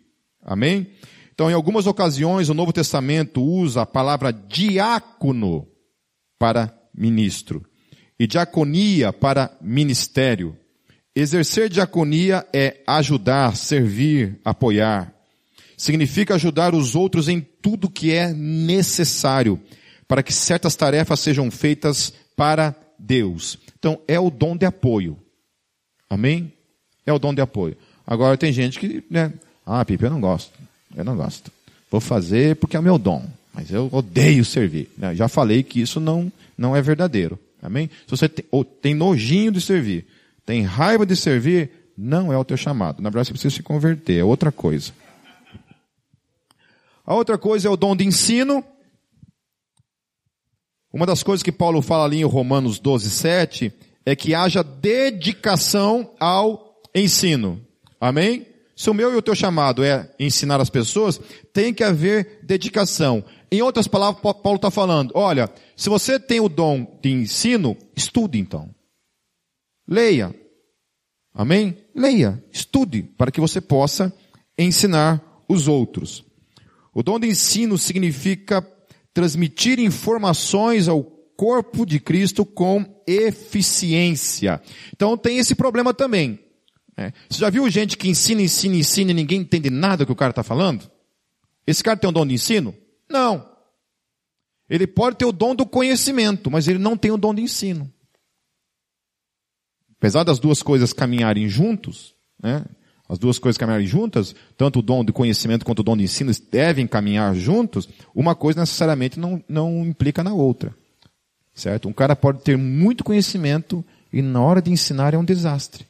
Amém? Então, em algumas ocasiões, o Novo Testamento usa a palavra diácono para ministro e diaconia para ministério. Exercer diaconia é ajudar, servir, apoiar significa ajudar os outros em tudo que é necessário para que certas tarefas sejam feitas para Deus. Então, é o dom de apoio. Amém? É o dom de apoio. Agora, tem gente que, né? Ah, Pipe, eu não gosto. Eu não gosto. Vou fazer porque é o meu dom. Mas eu odeio servir. Né? Já falei que isso não, não é verdadeiro. Amém? Se você tem, ou tem nojinho de servir, tem raiva de servir, não é o teu chamado. Na verdade, você precisa se converter. É outra coisa. A outra coisa é o dom de ensino. Uma das coisas que Paulo fala ali em Romanos 12, 7 é que haja dedicação ao ensino. Amém? Se o meu e o teu chamado é ensinar as pessoas, tem que haver dedicação. Em outras palavras, Paulo está falando, olha, se você tem o dom de ensino, estude então. Leia. Amém? Leia, estude, para que você possa ensinar os outros. O dom de ensino significa transmitir informações ao corpo de Cristo com eficiência. Então tem esse problema também. É. Você já viu gente que ensina, ensina, ensina e ninguém entende nada que o cara está falando? Esse cara tem um dom de ensino? Não. Ele pode ter o dom do conhecimento, mas ele não tem o dom de ensino. Apesar das duas coisas caminharem juntos, né? As duas coisas caminharem juntas, tanto o dom de conhecimento quanto o dom de ensino devem caminhar juntos, uma coisa necessariamente não, não implica na outra. Certo? Um cara pode ter muito conhecimento e na hora de ensinar é um desastre.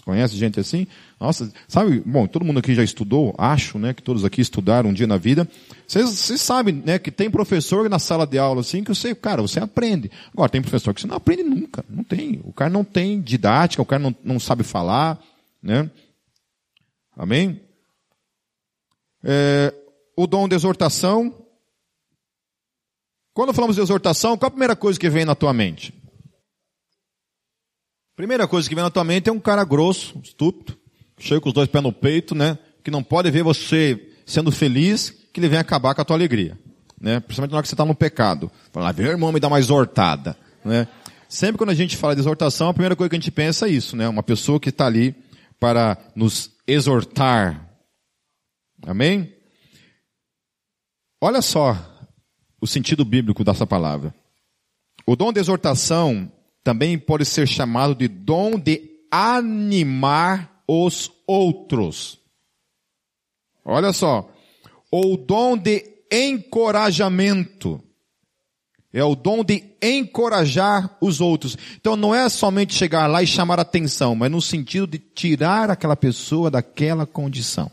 Conhece gente assim? Nossa, sabe, bom, todo mundo aqui já estudou, acho, né, que todos aqui estudaram um dia na vida. Vocês, vocês sabem, né, que tem professor na sala de aula assim que você, cara, você aprende. Agora, tem professor que você não aprende nunca, não tem. O cara não tem didática, o cara não, não sabe falar, né? Amém? É, o dom de exortação. Quando falamos de exortação, qual a primeira coisa que vem na tua mente? Primeira coisa que vem na tua mente é um cara grosso, estúpido, cheio com os dois pés no peito, né? Que não pode ver você sendo feliz, que ele vem acabar com a tua alegria. Né? Principalmente na hora que você está no pecado. Fala, vem irmão, me dá uma exortada. Né? Sempre quando a gente fala de exortação, a primeira coisa que a gente pensa é isso, né? Uma pessoa que está ali para nos exortar. Amém? Olha só o sentido bíblico dessa palavra. O dom de exortação também pode ser chamado de dom de animar os outros. Olha só. Ou dom de encorajamento. É o dom de encorajar os outros. Então não é somente chegar lá e chamar atenção, mas no sentido de tirar aquela pessoa daquela condição.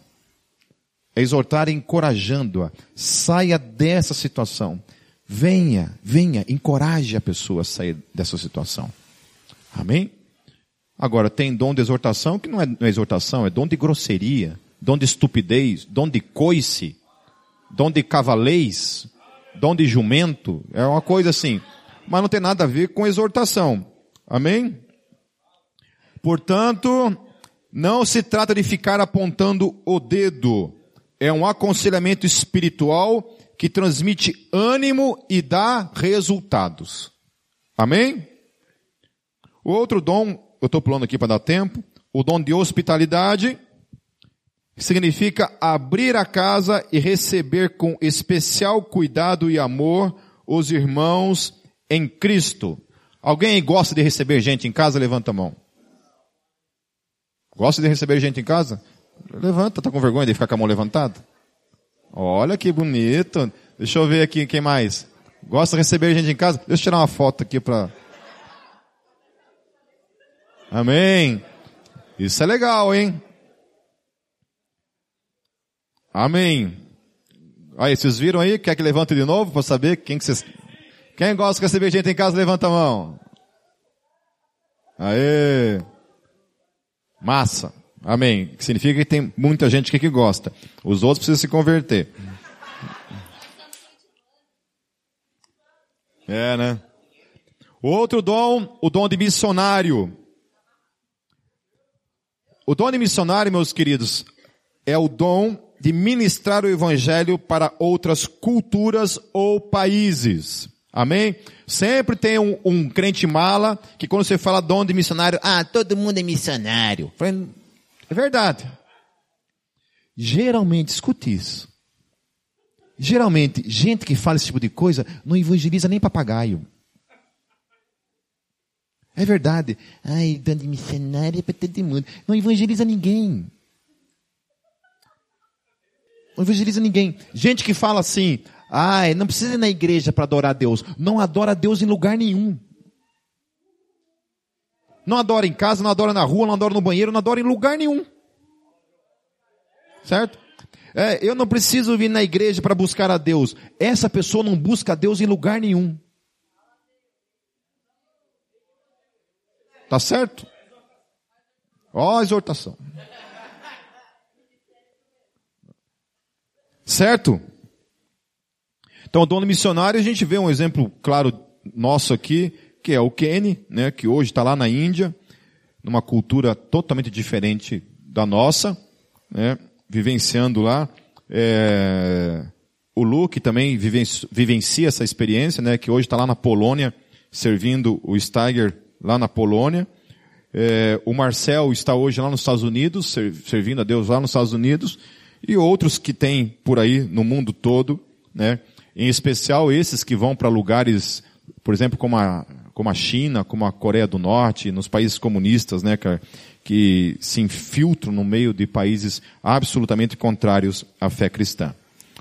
É exortar encorajando-a. Saia dessa situação. Venha, venha, encoraje a pessoa a sair dessa situação. Amém? Agora, tem dom de exortação que não é, não é exortação, é dom de grosseria, dom de estupidez, dom de coice, dom de cavalês, dom de jumento, é uma coisa assim. Mas não tem nada a ver com exortação. Amém? Portanto, não se trata de ficar apontando o dedo. É um aconselhamento espiritual que transmite ânimo e dá resultados. Amém? O outro dom, eu estou pulando aqui para dar tempo, o dom de hospitalidade, significa abrir a casa e receber com especial cuidado e amor os irmãos em Cristo. Alguém gosta de receber gente em casa? Levanta a mão. Gosta de receber gente em casa? Levanta, tá com vergonha de ficar com a mão levantada? Olha que bonito. Deixa eu ver aqui quem mais. Gosta de receber gente em casa? Deixa eu tirar uma foto aqui para. Amém. Isso é legal, hein? Amém. Aí, vocês viram aí? Quer que levante de novo para saber quem que vocês... Quem gosta de receber gente em casa, levanta a mão. Aê. Massa. Amém. Que significa que tem muita gente que, gosta. Os outros precisam se converter. É, né? Outro dom, o dom de missionário. O dom de missionário, meus queridos, é o dom de ministrar o evangelho para outras culturas ou países. Amém? Sempre tem um, um crente mala que quando você fala dom de missionário, ah, todo mundo é missionário. É verdade. Geralmente, escute isso. Geralmente, gente que fala esse tipo de coisa não evangeliza nem papagaio. É verdade. Ai, dando missionário é para todo mundo. Não evangeliza ninguém. Não evangeliza ninguém. Gente que fala assim, ai, não precisa ir na igreja para adorar a Deus. Não adora a Deus em lugar nenhum. Não adora em casa, não adora na rua, não adora no banheiro, não adora em lugar nenhum. Certo? É, eu não preciso vir na igreja para buscar a Deus. Essa pessoa não busca a Deus em lugar nenhum. Tá certo? Ó a exortação. Certo? Então, o dono missionário, a gente vê um exemplo claro nosso aqui, que é o Kenny, né, que hoje está lá na Índia, numa cultura totalmente diferente da nossa, né, vivenciando lá. É, o Luke também vivencia essa experiência, né? Que hoje está lá na Polônia, servindo o Steiger lá na Polônia. É, o Marcel está hoje lá nos Estados Unidos, servindo a Deus lá nos Estados Unidos. E outros que tem por aí no mundo todo, né? Em especial esses que vão para lugares, por exemplo, como a, como a China, como a Coreia do Norte, nos países comunistas, né, que, que se infiltram no meio de países absolutamente contrários à fé cristã.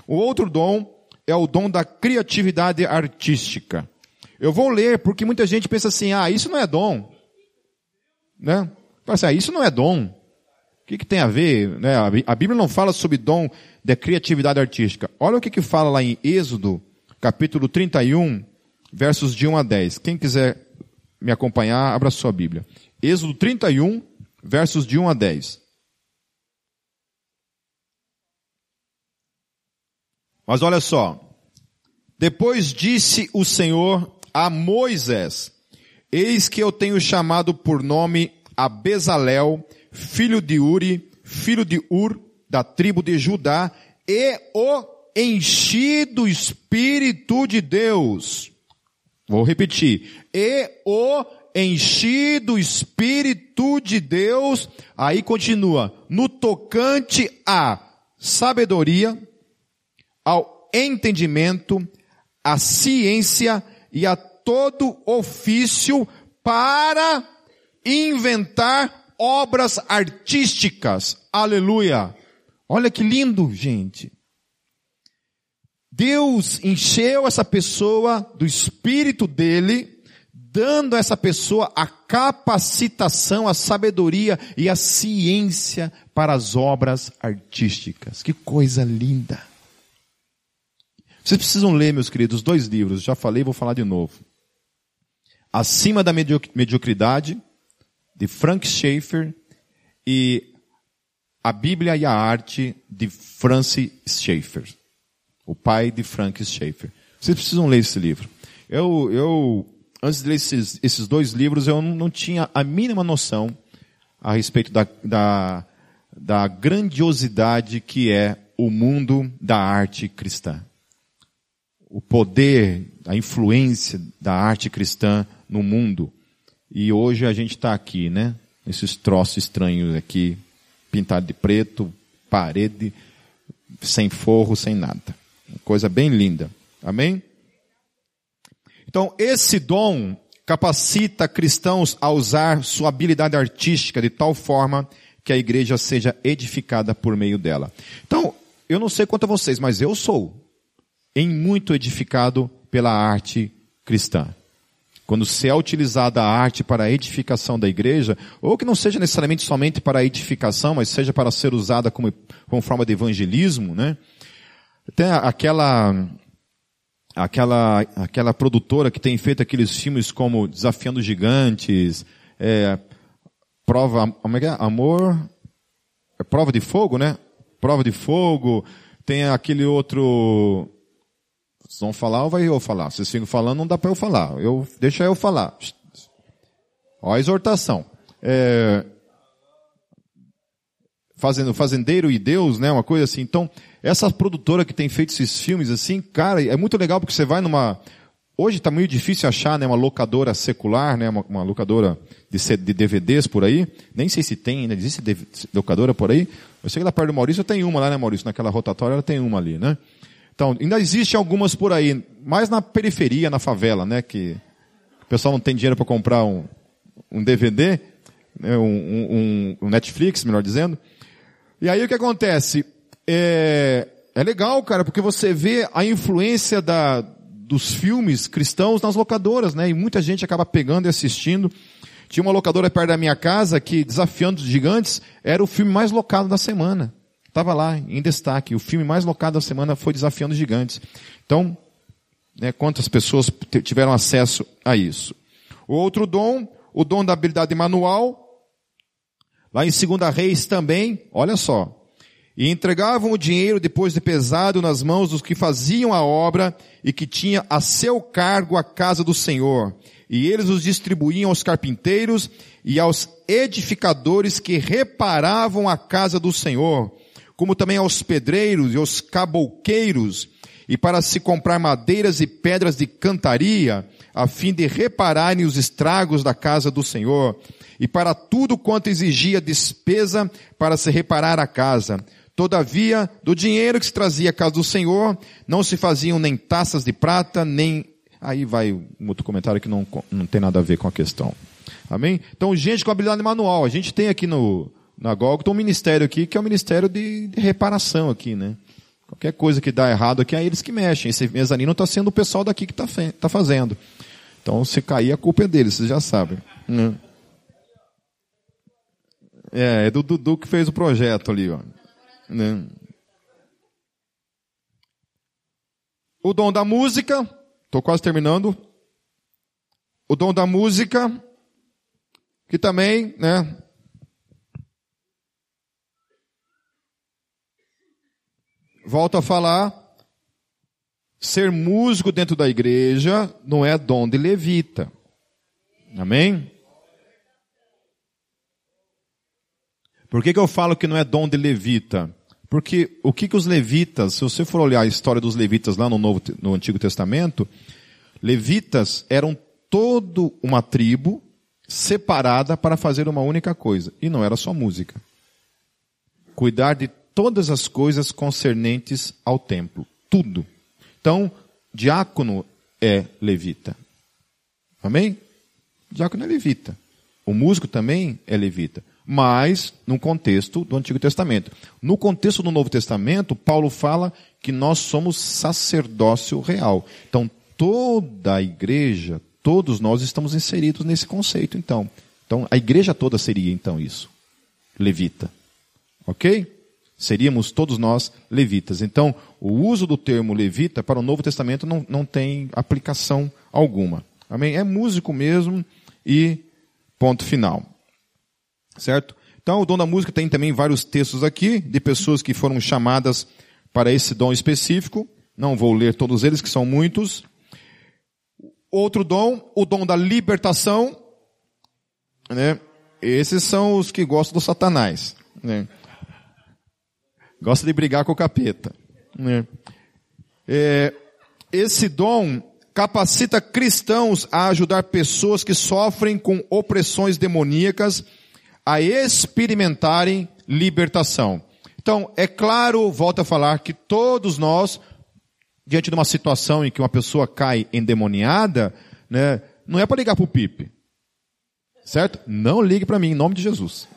O outro dom é o dom da criatividade artística. Eu vou ler porque muita gente pensa assim, ah, isso não é dom. Né? Assim, ah, isso não é dom. O que, que tem a ver? Né? A Bíblia não fala sobre dom da criatividade artística. Olha o que, que fala lá em Êxodo, capítulo 31, versos de 1 a 10. Quem quiser me acompanhar, abra sua Bíblia. Êxodo 31, versos de 1 a 10. Mas olha só. Depois disse o Senhor a Moisés: Eis que eu tenho chamado por nome a Bezalel, filho de Uri, filho de Ur, da tribo de Judá, e o enchi do Espírito de Deus. Vou repetir. E o enchi do Espírito de Deus. Aí continua. No tocante à sabedoria, ao entendimento, à ciência e a todo ofício para inventar obras artísticas. Aleluia! Olha que lindo, gente. Deus encheu essa pessoa do espírito dele, dando a essa pessoa a capacitação, a sabedoria e a ciência para as obras artísticas. Que coisa linda! Vocês precisam ler, meus queridos, dois livros. Já falei, vou falar de novo. Acima da Mediocridade, de Frank Schaeffer, e A Bíblia e a Arte, de Francis Schaeffer. O pai de Frank Schaeffer. Vocês precisam ler esse livro. Eu, eu antes de ler esses, esses dois livros, eu não, tinha a mínima noção a respeito da, da, da grandiosidade que é o mundo da arte cristã o poder, a influência da arte cristã no mundo. E hoje a gente está aqui, né? Esses troços estranhos aqui, pintado de preto, parede, sem forro, sem nada. Coisa bem linda. Amém? Então, esse dom capacita cristãos a usar sua habilidade artística de tal forma que a igreja seja edificada por meio dela. Então, eu não sei quanto a vocês, mas eu sou em muito edificado pela arte cristã. Quando se é utilizada a arte para a edificação da igreja, ou que não seja necessariamente somente para a edificação, mas seja para ser usada como, como forma de evangelismo, né? Tem aquela, aquela, aquela produtora que tem feito aqueles filmes como Desafiando Gigantes, é, prova, como é que é? Amor, é prova de fogo, né? Prova de fogo, tem aquele outro, vocês vão falar ou vai eu falar? Vocês ficam falando, não dá para eu falar. Eu, deixa eu falar. Ó a exortação. É, fazendo, fazendeiro e Deus, né? Uma coisa assim. Então, essa produtora que tem feito esses filmes assim, cara, é muito legal porque você vai numa, hoje está meio difícil achar, né? Uma locadora secular, né? Uma, uma locadora de, de, DVDs por aí. Nem sei se tem, ainda existe locadora por aí. Eu sei que lá perto do Maurício tem uma lá, né, Maurício? Naquela rotatória ela tem uma ali, né? Então, ainda existe algumas por aí, mais na periferia, na favela, né? Que o pessoal não tem dinheiro para comprar um, um DVD, né, um, um, um, Netflix, melhor dizendo. E aí o que acontece? É, é legal, cara, porque você vê a influência da, dos filmes cristãos nas locadoras, né? E muita gente acaba pegando e assistindo. Tinha uma locadora perto da minha casa que, Desafiando os Gigantes, era o filme mais locado da semana. Estava lá em destaque. O filme mais locado da semana foi Desafiando Gigantes. Então, né, quantas pessoas tiveram acesso a isso? O outro dom, o dom da habilidade manual. Lá em 2 Reis também, olha só. E entregavam o dinheiro depois de pesado nas mãos dos que faziam a obra e que tinha a seu cargo a casa do Senhor. E eles os distribuíam aos carpinteiros e aos edificadores que reparavam a casa do Senhor como também aos pedreiros e aos cabouqueiros, e para se comprar madeiras e pedras de cantaria, a fim de repararem os estragos da casa do Senhor, e para tudo quanto exigia despesa para se reparar a casa. Todavia, do dinheiro que se trazia à casa do Senhor, não se faziam nem taças de prata, nem... Aí vai um outro comentário que não, não tem nada a ver com a questão. Amém? Então, gente com habilidade manual. A gente tem aqui no, na Golgota um ministério aqui, que é o ministério de, de reparação aqui, né? Qualquer coisa que dá errado aqui, é eles que mexem. Esse mezanino está sendo o pessoal daqui que está tá fazendo. Então, se cair, a culpa é deles, vocês já sabem. Né? É, é do Dudu que fez o projeto ali, ó. Né? O dom da música, estou quase terminando. O dom da música, que também, né? Volto a falar, ser músico dentro da igreja não é dom de levita. Amém? Por que, que eu falo que não é dom de levita? Porque o que, que os levitas, se você for olhar a história dos levitas lá no, Novo, no Antigo Testamento, levitas eram todo uma tribo separada para fazer uma única coisa. E não era só música. Cuidar de todas as coisas concernentes ao templo. Tudo. Então, diácono é levita. Amém? Diácono é levita. O músico também é levita mas no contexto do Antigo Testamento. No contexto do Novo Testamento, Paulo fala que nós somos sacerdócio real. Então, toda a igreja, todos nós estamos inseridos nesse conceito, então. Então, a igreja toda seria, então, isso. Levita. Ok? Seríamos todos nós levitas. Então, o uso do termo levita para o Novo Testamento não, não tem aplicação alguma. Amém? É músico mesmo e ponto final. Certo? Então, o dom da música tem também vários textos aqui de pessoas que foram chamadas para esse dom específico. Não vou ler todos eles, que são muitos. Outro dom, o dom da libertação. Né? Esses são os que gostam do Satanás. Né? Gosta de brigar com o capeta. Né? É, esse dom capacita cristãos a ajudar pessoas que sofrem com opressões demoníacas a experimentarem libertação. Então, é claro, volto a falar, que todos nós, diante de uma situação em que uma pessoa cai endemoniada, né, não é para ligar para o Pipe. Certo? Não ligue para mim, em nome de Jesus.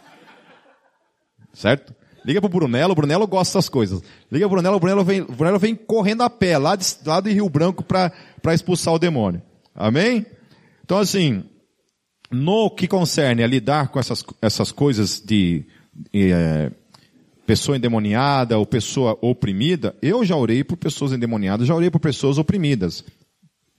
Certo? Liga para o Brunello, o Brunello gosta dessas coisas. Liga para o Brunello, o Brunello vem, Brunello vem correndo a pé, lá de, lá de Rio Branco para expulsar o demônio. Amém? Então assim, no que concerne a lidar com essas, essas coisas de é, pessoa endemoniada ou pessoa oprimida, eu já orei por pessoas endemoniadas, já orei por pessoas oprimidas.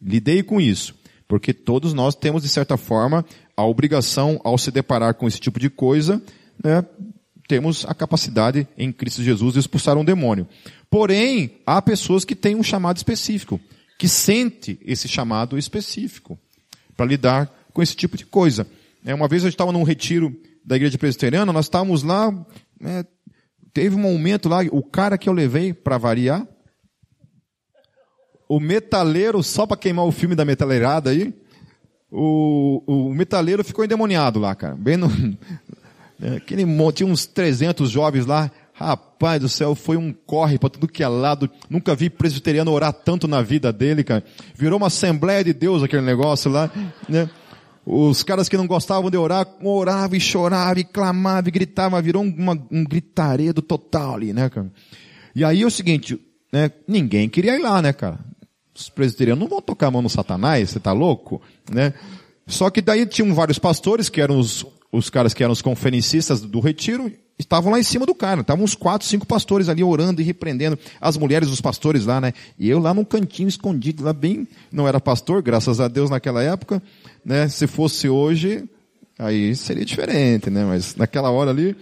Lidei com isso. Porque todos nós temos, de certa forma, a obrigação, ao se deparar com esse tipo de coisa, né, temos a capacidade em Cristo Jesus de expulsar um demônio. Porém, há pessoas que têm um chamado específico, que sente esse chamado específico para lidar com esse tipo de coisa. É, uma vez a gente estava num retiro da igreja presbiteriana, nós estávamos lá, é, teve um momento lá, o cara que eu levei para variar, o metaleiro, só para queimar o filme da metaleirada aí, o, o metaleiro ficou endemoniado lá, cara. Bem no, é, aquele, tinha uns 300 jovens lá, Rapaz do céu, foi um corre para tudo que é lado. Nunca vi presbiteriano orar tanto na vida dele, cara. Virou uma Assembleia de Deus aquele negócio lá, né? Os caras que não gostavam de orar, oravam e choravam e clamavam e gritavam, virou uma, um gritaredo total ali, né, cara? E aí é o seguinte, né, ninguém queria ir lá, né, cara? Os presbiterianos não vão tocar a mão no satanás, você tá louco, né? Só que daí tinham vários pastores, que eram os, os caras que eram os conferencistas do retiro, estavam lá em cima do cara. Estavam uns quatro, cinco pastores ali orando e repreendendo as mulheres dos pastores lá, né? E eu lá num cantinho escondido, lá bem, não era pastor, graças a Deus naquela época, né? Se fosse hoje, aí seria diferente, né? Mas naquela hora ali.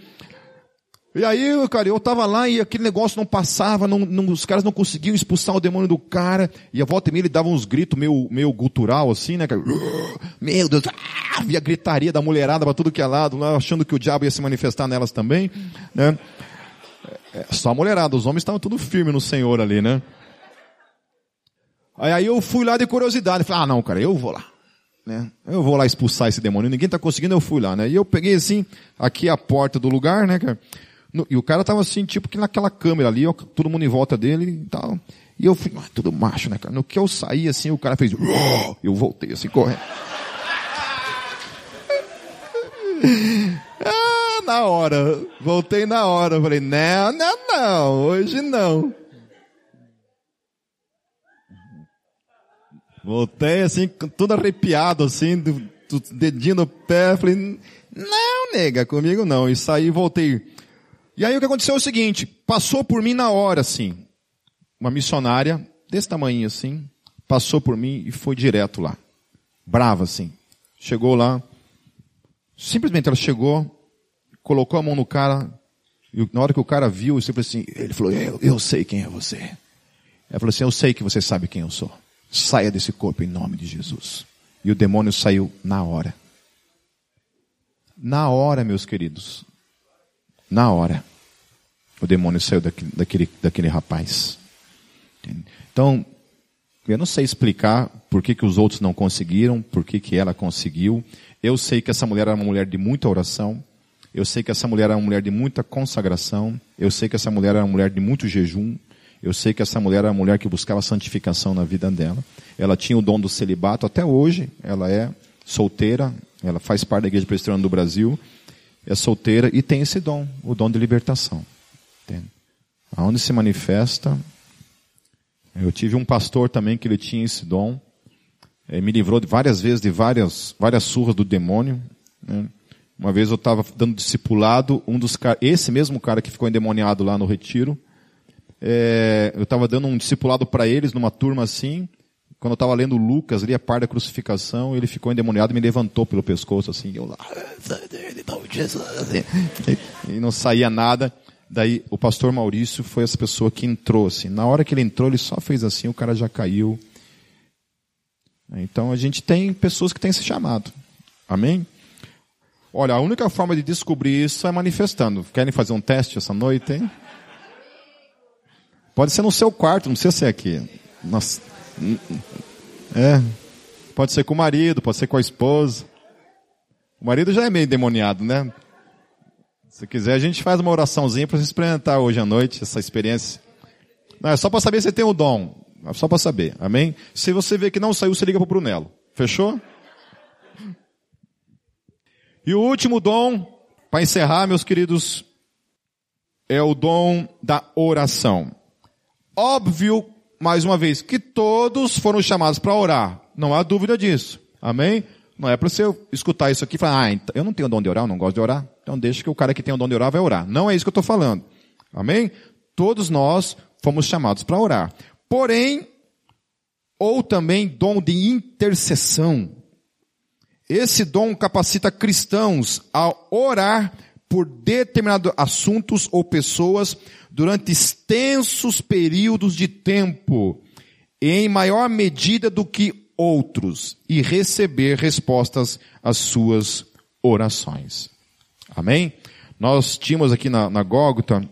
E aí, cara, eu tava lá e aquele negócio não passava, não, não, os caras não conseguiam expulsar o demônio do cara, e a volta e meia ele dava uns gritos meio, meio gutural assim, né? Meu Deus, ah, gritaria da mulherada para tudo que é lado, lá, achando que o diabo ia se manifestar nelas também, né? É, só a mulherada, os homens estavam tudo firme no Senhor ali, né? Aí eu fui lá de curiosidade. Falei, ah não, cara, eu vou lá. Né? Eu vou lá expulsar esse demônio. Ninguém tá conseguindo, eu fui lá, né? E eu peguei assim, aqui a porta do lugar, né, cara? E o cara tava assim, tipo que naquela câmera ali, ó, todo mundo em volta dele e tal. E eu fui, ah, tudo macho, né, cara? No que eu saí assim, o cara fez, eu voltei assim, correndo. ah, na hora. Voltei na hora. Falei, não, não, não, hoje não. Voltei assim, tudo arrepiado, assim, do, do dedinho no pé. Falei, não, nega, comigo não. E saí e voltei. E aí o que aconteceu é o seguinte, passou por mim na hora, assim. Uma missionária, desse tamanho assim, passou por mim e foi direto lá. Brava, assim. Chegou lá. Simplesmente ela chegou, colocou a mão no cara, e na hora que o cara viu, assim, ele falou, eu, eu sei quem é você. Ela falou assim, eu sei que você sabe quem eu sou. Saia desse corpo em nome de Jesus. E o demônio saiu na hora. Na hora, meus queridos. Na hora. O demônio saiu daquele, daquele, daquele rapaz. Então, eu não sei explicar por que, que os outros não conseguiram, por que, que ela conseguiu. Eu sei que essa mulher era uma mulher de muita oração. Eu sei que essa mulher era uma mulher de muita consagração. Eu sei que essa mulher era uma mulher de muito jejum. Eu sei que essa mulher era uma mulher que buscava santificação na vida dela. Ela tinha o dom do celibato até hoje. Ela é solteira. Ela faz parte da Igreja Presbiteriana do Brasil. É solteira e tem esse dom, o dom de libertação. Entende? Aonde se manifesta. Eu tive um pastor também que ele tinha esse dom. Ele me livrou de várias vezes de várias, várias surras do demônio. Né? Uma vez eu estava dando discipulado, um dos esse mesmo cara que ficou endemoniado lá no retiro, é, eu estava dando um discipulado para eles numa turma assim, quando eu estava lendo Lucas, ali a parte da crucificação, ele ficou endemoniado e me levantou pelo pescoço assim, eu lá, e não saía nada. Daí o pastor Maurício foi essa pessoa que entrou assim. Na hora que ele entrou, ele só fez assim, o cara já caiu. Então a gente tem pessoas que têm esse chamado. Amém? Olha, a única forma de descobrir isso é manifestando. Querem fazer um teste essa noite, hein? Pode ser no seu quarto, não precisa ser aqui. Nossa. É. Pode ser com o marido, pode ser com a esposa. O marido já é meio demoniado, né? Se quiser, a gente faz uma oraçãozinha para você experimentar hoje à noite essa experiência. Não, é só para saber se tem o dom. É só para saber. Amém? Se você vê que não saiu, você liga para o Brunello. Fechou? E o último dom, para encerrar, meus queridos, é o dom da oração. Óbvio, mais uma vez, que todos foram chamados para orar. Não há dúvida disso. Amém? Não é para você escutar isso aqui e falar, ah, então, eu não tenho dom de orar, eu não gosto de orar. Então deixa que o cara que tem o dom de orar vai orar. Não é isso que eu estou falando. Amém? Todos nós fomos chamados para orar. Porém, ou também dom de intercessão. Esse dom capacita cristãos a orar por determinados assuntos ou pessoas durante extensos períodos de tempo, em maior medida do que outros, e receber respostas às suas orações. Amém? Nós tínhamos aqui na, na Gólgota,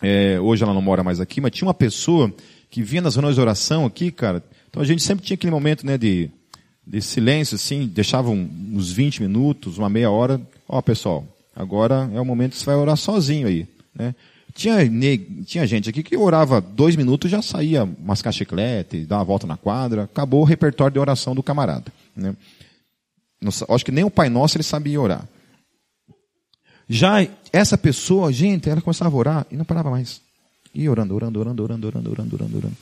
é, hoje ela não mora mais aqui, mas tinha uma pessoa que vinha nas reuniões de oração aqui, cara. Então a gente sempre tinha aquele momento, né, de, de silêncio, assim, deixava uns 20 minutos, uma meia hora. Ó, pessoal, agora é o momento que você vai orar sozinho aí, né? Tinha, tinha gente aqui que orava dois minutos já saía mascar chiclete, dar uma volta na quadra, acabou o repertório de oração do camarada. Né? acho que nem o Pai Nosso ele sabia orar. Já essa pessoa, gente, ela começava a orar e não parava mais. Ia orando, orando, orando, orando, orando, orando, orando, orando.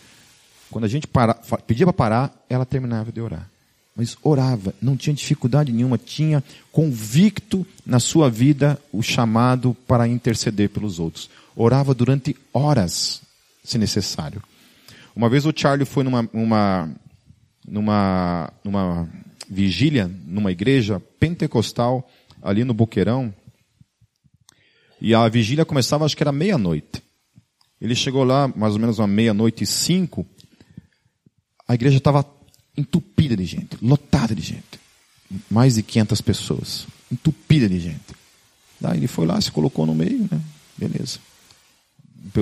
Quando a gente para, pedia para parar, ela terminava de orar. Mas orava, não tinha dificuldade nenhuma, tinha convicto na sua vida o chamado para interceder pelos outros orava durante horas, se necessário. Uma vez o Charlie foi numa, uma, numa, numa vigília, numa igreja pentecostal, ali no Boqueirão, e a vigília começava, acho que era meia-noite. Ele chegou lá, mais ou menos uma meia-noite e cinco, a igreja estava entupida de gente, lotada de gente. Mais de 500 pessoas, entupida de gente. Daí ele foi lá, se colocou no meio, né? Beleza.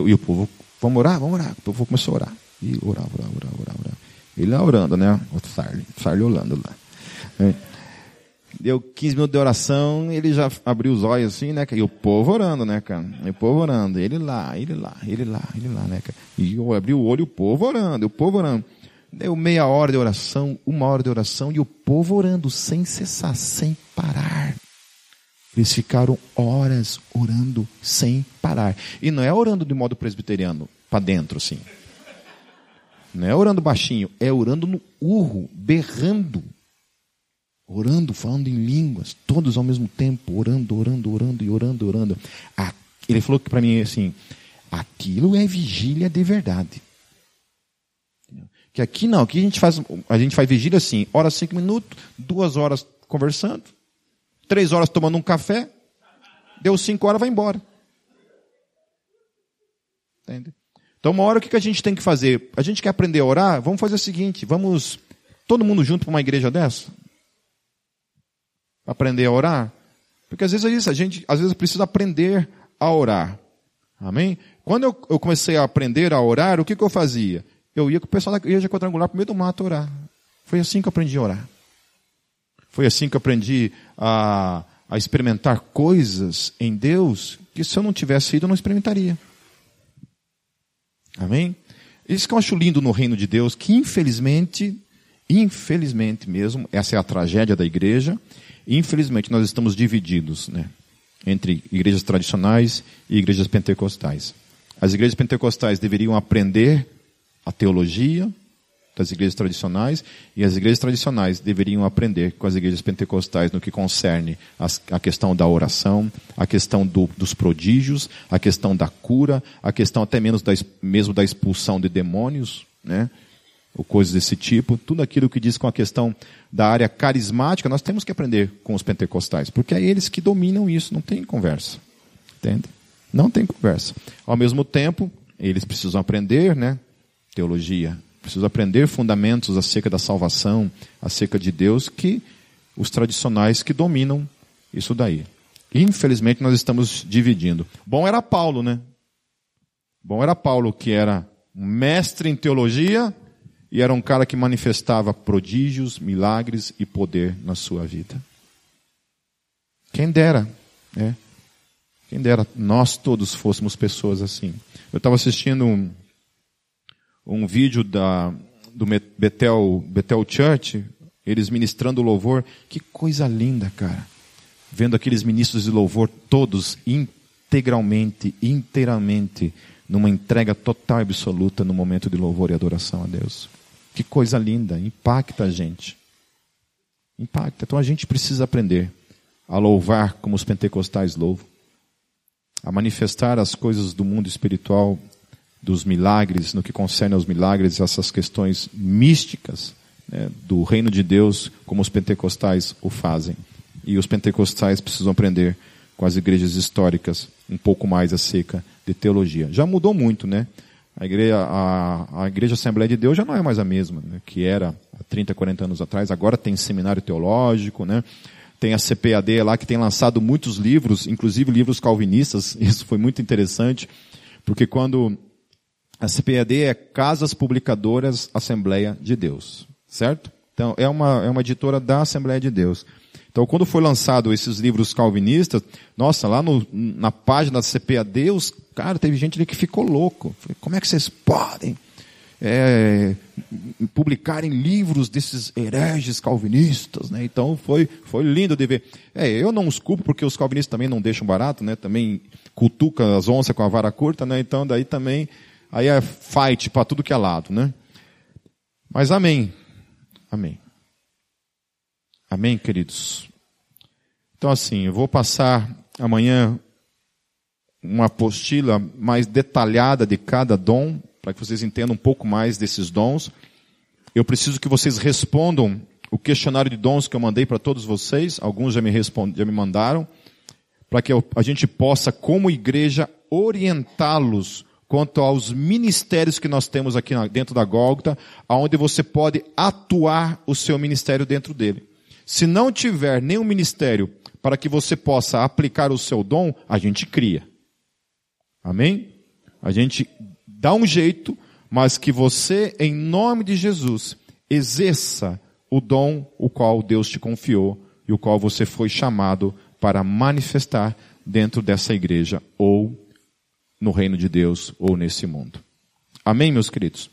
E o povo, vamos orar, vamos orar. O povo começou a orar. E orava, orava, orava, orava. Ele lá orando, né? O Sarli, Sarli orando lá. É. Deu 15 minutos de oração, ele já abriu os olhos assim, né? E o povo orando, né, cara? E o povo orando. Ele lá, ele lá, ele lá, ele lá, né, cara? E eu abri o olho e o povo orando, o povo orando. Deu meia hora de oração, uma hora de oração e o povo orando sem cessar, sem parar. Eles ficaram horas orando sem parar. E não é orando de modo presbiteriano, para dentro, assim. Não é orando baixinho, é orando no urro, berrando. Orando, falando em línguas, todos ao mesmo tempo, orando, orando, orando e orando, orando. Ele falou para mim assim, aquilo é vigília de verdade. Que aqui não, aqui a gente faz, a gente faz vigília assim, hora cinco minutos, duas horas conversando, três horas tomando um café, deu cinco horas, vai embora. Entende? Então, uma hora o que a gente tem que fazer? A gente quer aprender a orar? Vamos fazer o seguinte: vamos todo mundo junto para uma igreja dessa? Aprender a orar? Porque às vezes é isso, a gente às vezes precisa aprender a orar. Amém? Quando eu, eu comecei a aprender a orar, o que, que eu fazia? Eu ia com o pessoal da igreja quadrangular para o meio do mato orar. Foi assim que eu aprendi a orar. Foi assim que eu aprendi a, a experimentar coisas em Deus que se eu não tivesse ido, eu não experimentaria. Amém? Isso que eu acho lindo no reino de Deus, que infelizmente, infelizmente mesmo, essa é a tragédia da igreja, infelizmente nós estamos divididos, né? Entre igrejas tradicionais e igrejas pentecostais. As igrejas pentecostais deveriam aprender a teologia, das igrejas tradicionais, e as igrejas tradicionais deveriam aprender com as igrejas pentecostais no que concerne a questão da oração, a questão do, dos prodígios, a questão da cura, a questão até menos da, mesmo da expulsão de demônios, né? ou coisas desse tipo, tudo aquilo que diz com a questão da área carismática, nós temos que aprender com os pentecostais, porque é eles que dominam isso, não tem conversa. Entende? Não tem conversa. Ao mesmo tempo, eles precisam aprender, né? Teologia, Preciso aprender fundamentos acerca da salvação, acerca de Deus, que os tradicionais que dominam isso daí. Infelizmente nós estamos dividindo. Bom era Paulo, né? Bom era Paulo que era mestre em teologia e era um cara que manifestava prodígios, milagres e poder na sua vida. Quem dera, né? Quem dera nós todos fôssemos pessoas assim. Eu estava assistindo um, um vídeo da, do Betel, Betel Church, eles ministrando louvor. Que coisa linda, cara. Vendo aqueles ministros de louvor todos integralmente, inteiramente, numa entrega total e absoluta no momento de louvor e adoração a Deus. Que coisa linda, impacta a gente. Impacta. Então a gente precisa aprender a louvar como os pentecostais louvam, a manifestar as coisas do mundo espiritual dos milagres, no que concerne aos milagres, essas questões místicas né, do reino de Deus, como os pentecostais o fazem. E os pentecostais precisam aprender com as igrejas históricas um pouco mais acerca de teologia. Já mudou muito, né? A igreja, a, a igreja Assembleia de Deus já não é mais a mesma né, que era há 30, 40 anos atrás. Agora tem seminário teológico, né? Tem a CPAD lá que tem lançado muitos livros, inclusive livros calvinistas. Isso foi muito interessante, porque quando a CPAD é Casas Publicadoras Assembleia de Deus, certo? Então, é uma, é uma editora da Assembleia de Deus. Então, quando foi lançado esses livros calvinistas, nossa, lá no, na página da CPAD, os, cara, teve gente ali que ficou louco. Falei, como é que vocês podem é, publicarem livros desses hereges calvinistas, né? Então, foi, foi lindo de ver. É, eu não os culpo, porque os calvinistas também não deixam barato, né? Também cutuca as onças com a vara curta, né? Então, daí também Aí é fight para tudo que é lado, né? Mas amém. Amém. Amém, queridos. Então assim, eu vou passar amanhã uma apostila mais detalhada de cada dom, para que vocês entendam um pouco mais desses dons. Eu preciso que vocês respondam o questionário de dons que eu mandei para todos vocês. Alguns já me, respond, já me mandaram, para que a gente possa, como igreja, orientá-los quanto aos ministérios que nós temos aqui dentro da Gólgota, aonde você pode atuar o seu ministério dentro dele. Se não tiver nenhum ministério para que você possa aplicar o seu dom, a gente cria. Amém? A gente dá um jeito, mas que você, em nome de Jesus, exerça o dom o qual Deus te confiou e o qual você foi chamado para manifestar dentro dessa igreja ou no reino de Deus ou nesse mundo. Amém, meus queridos?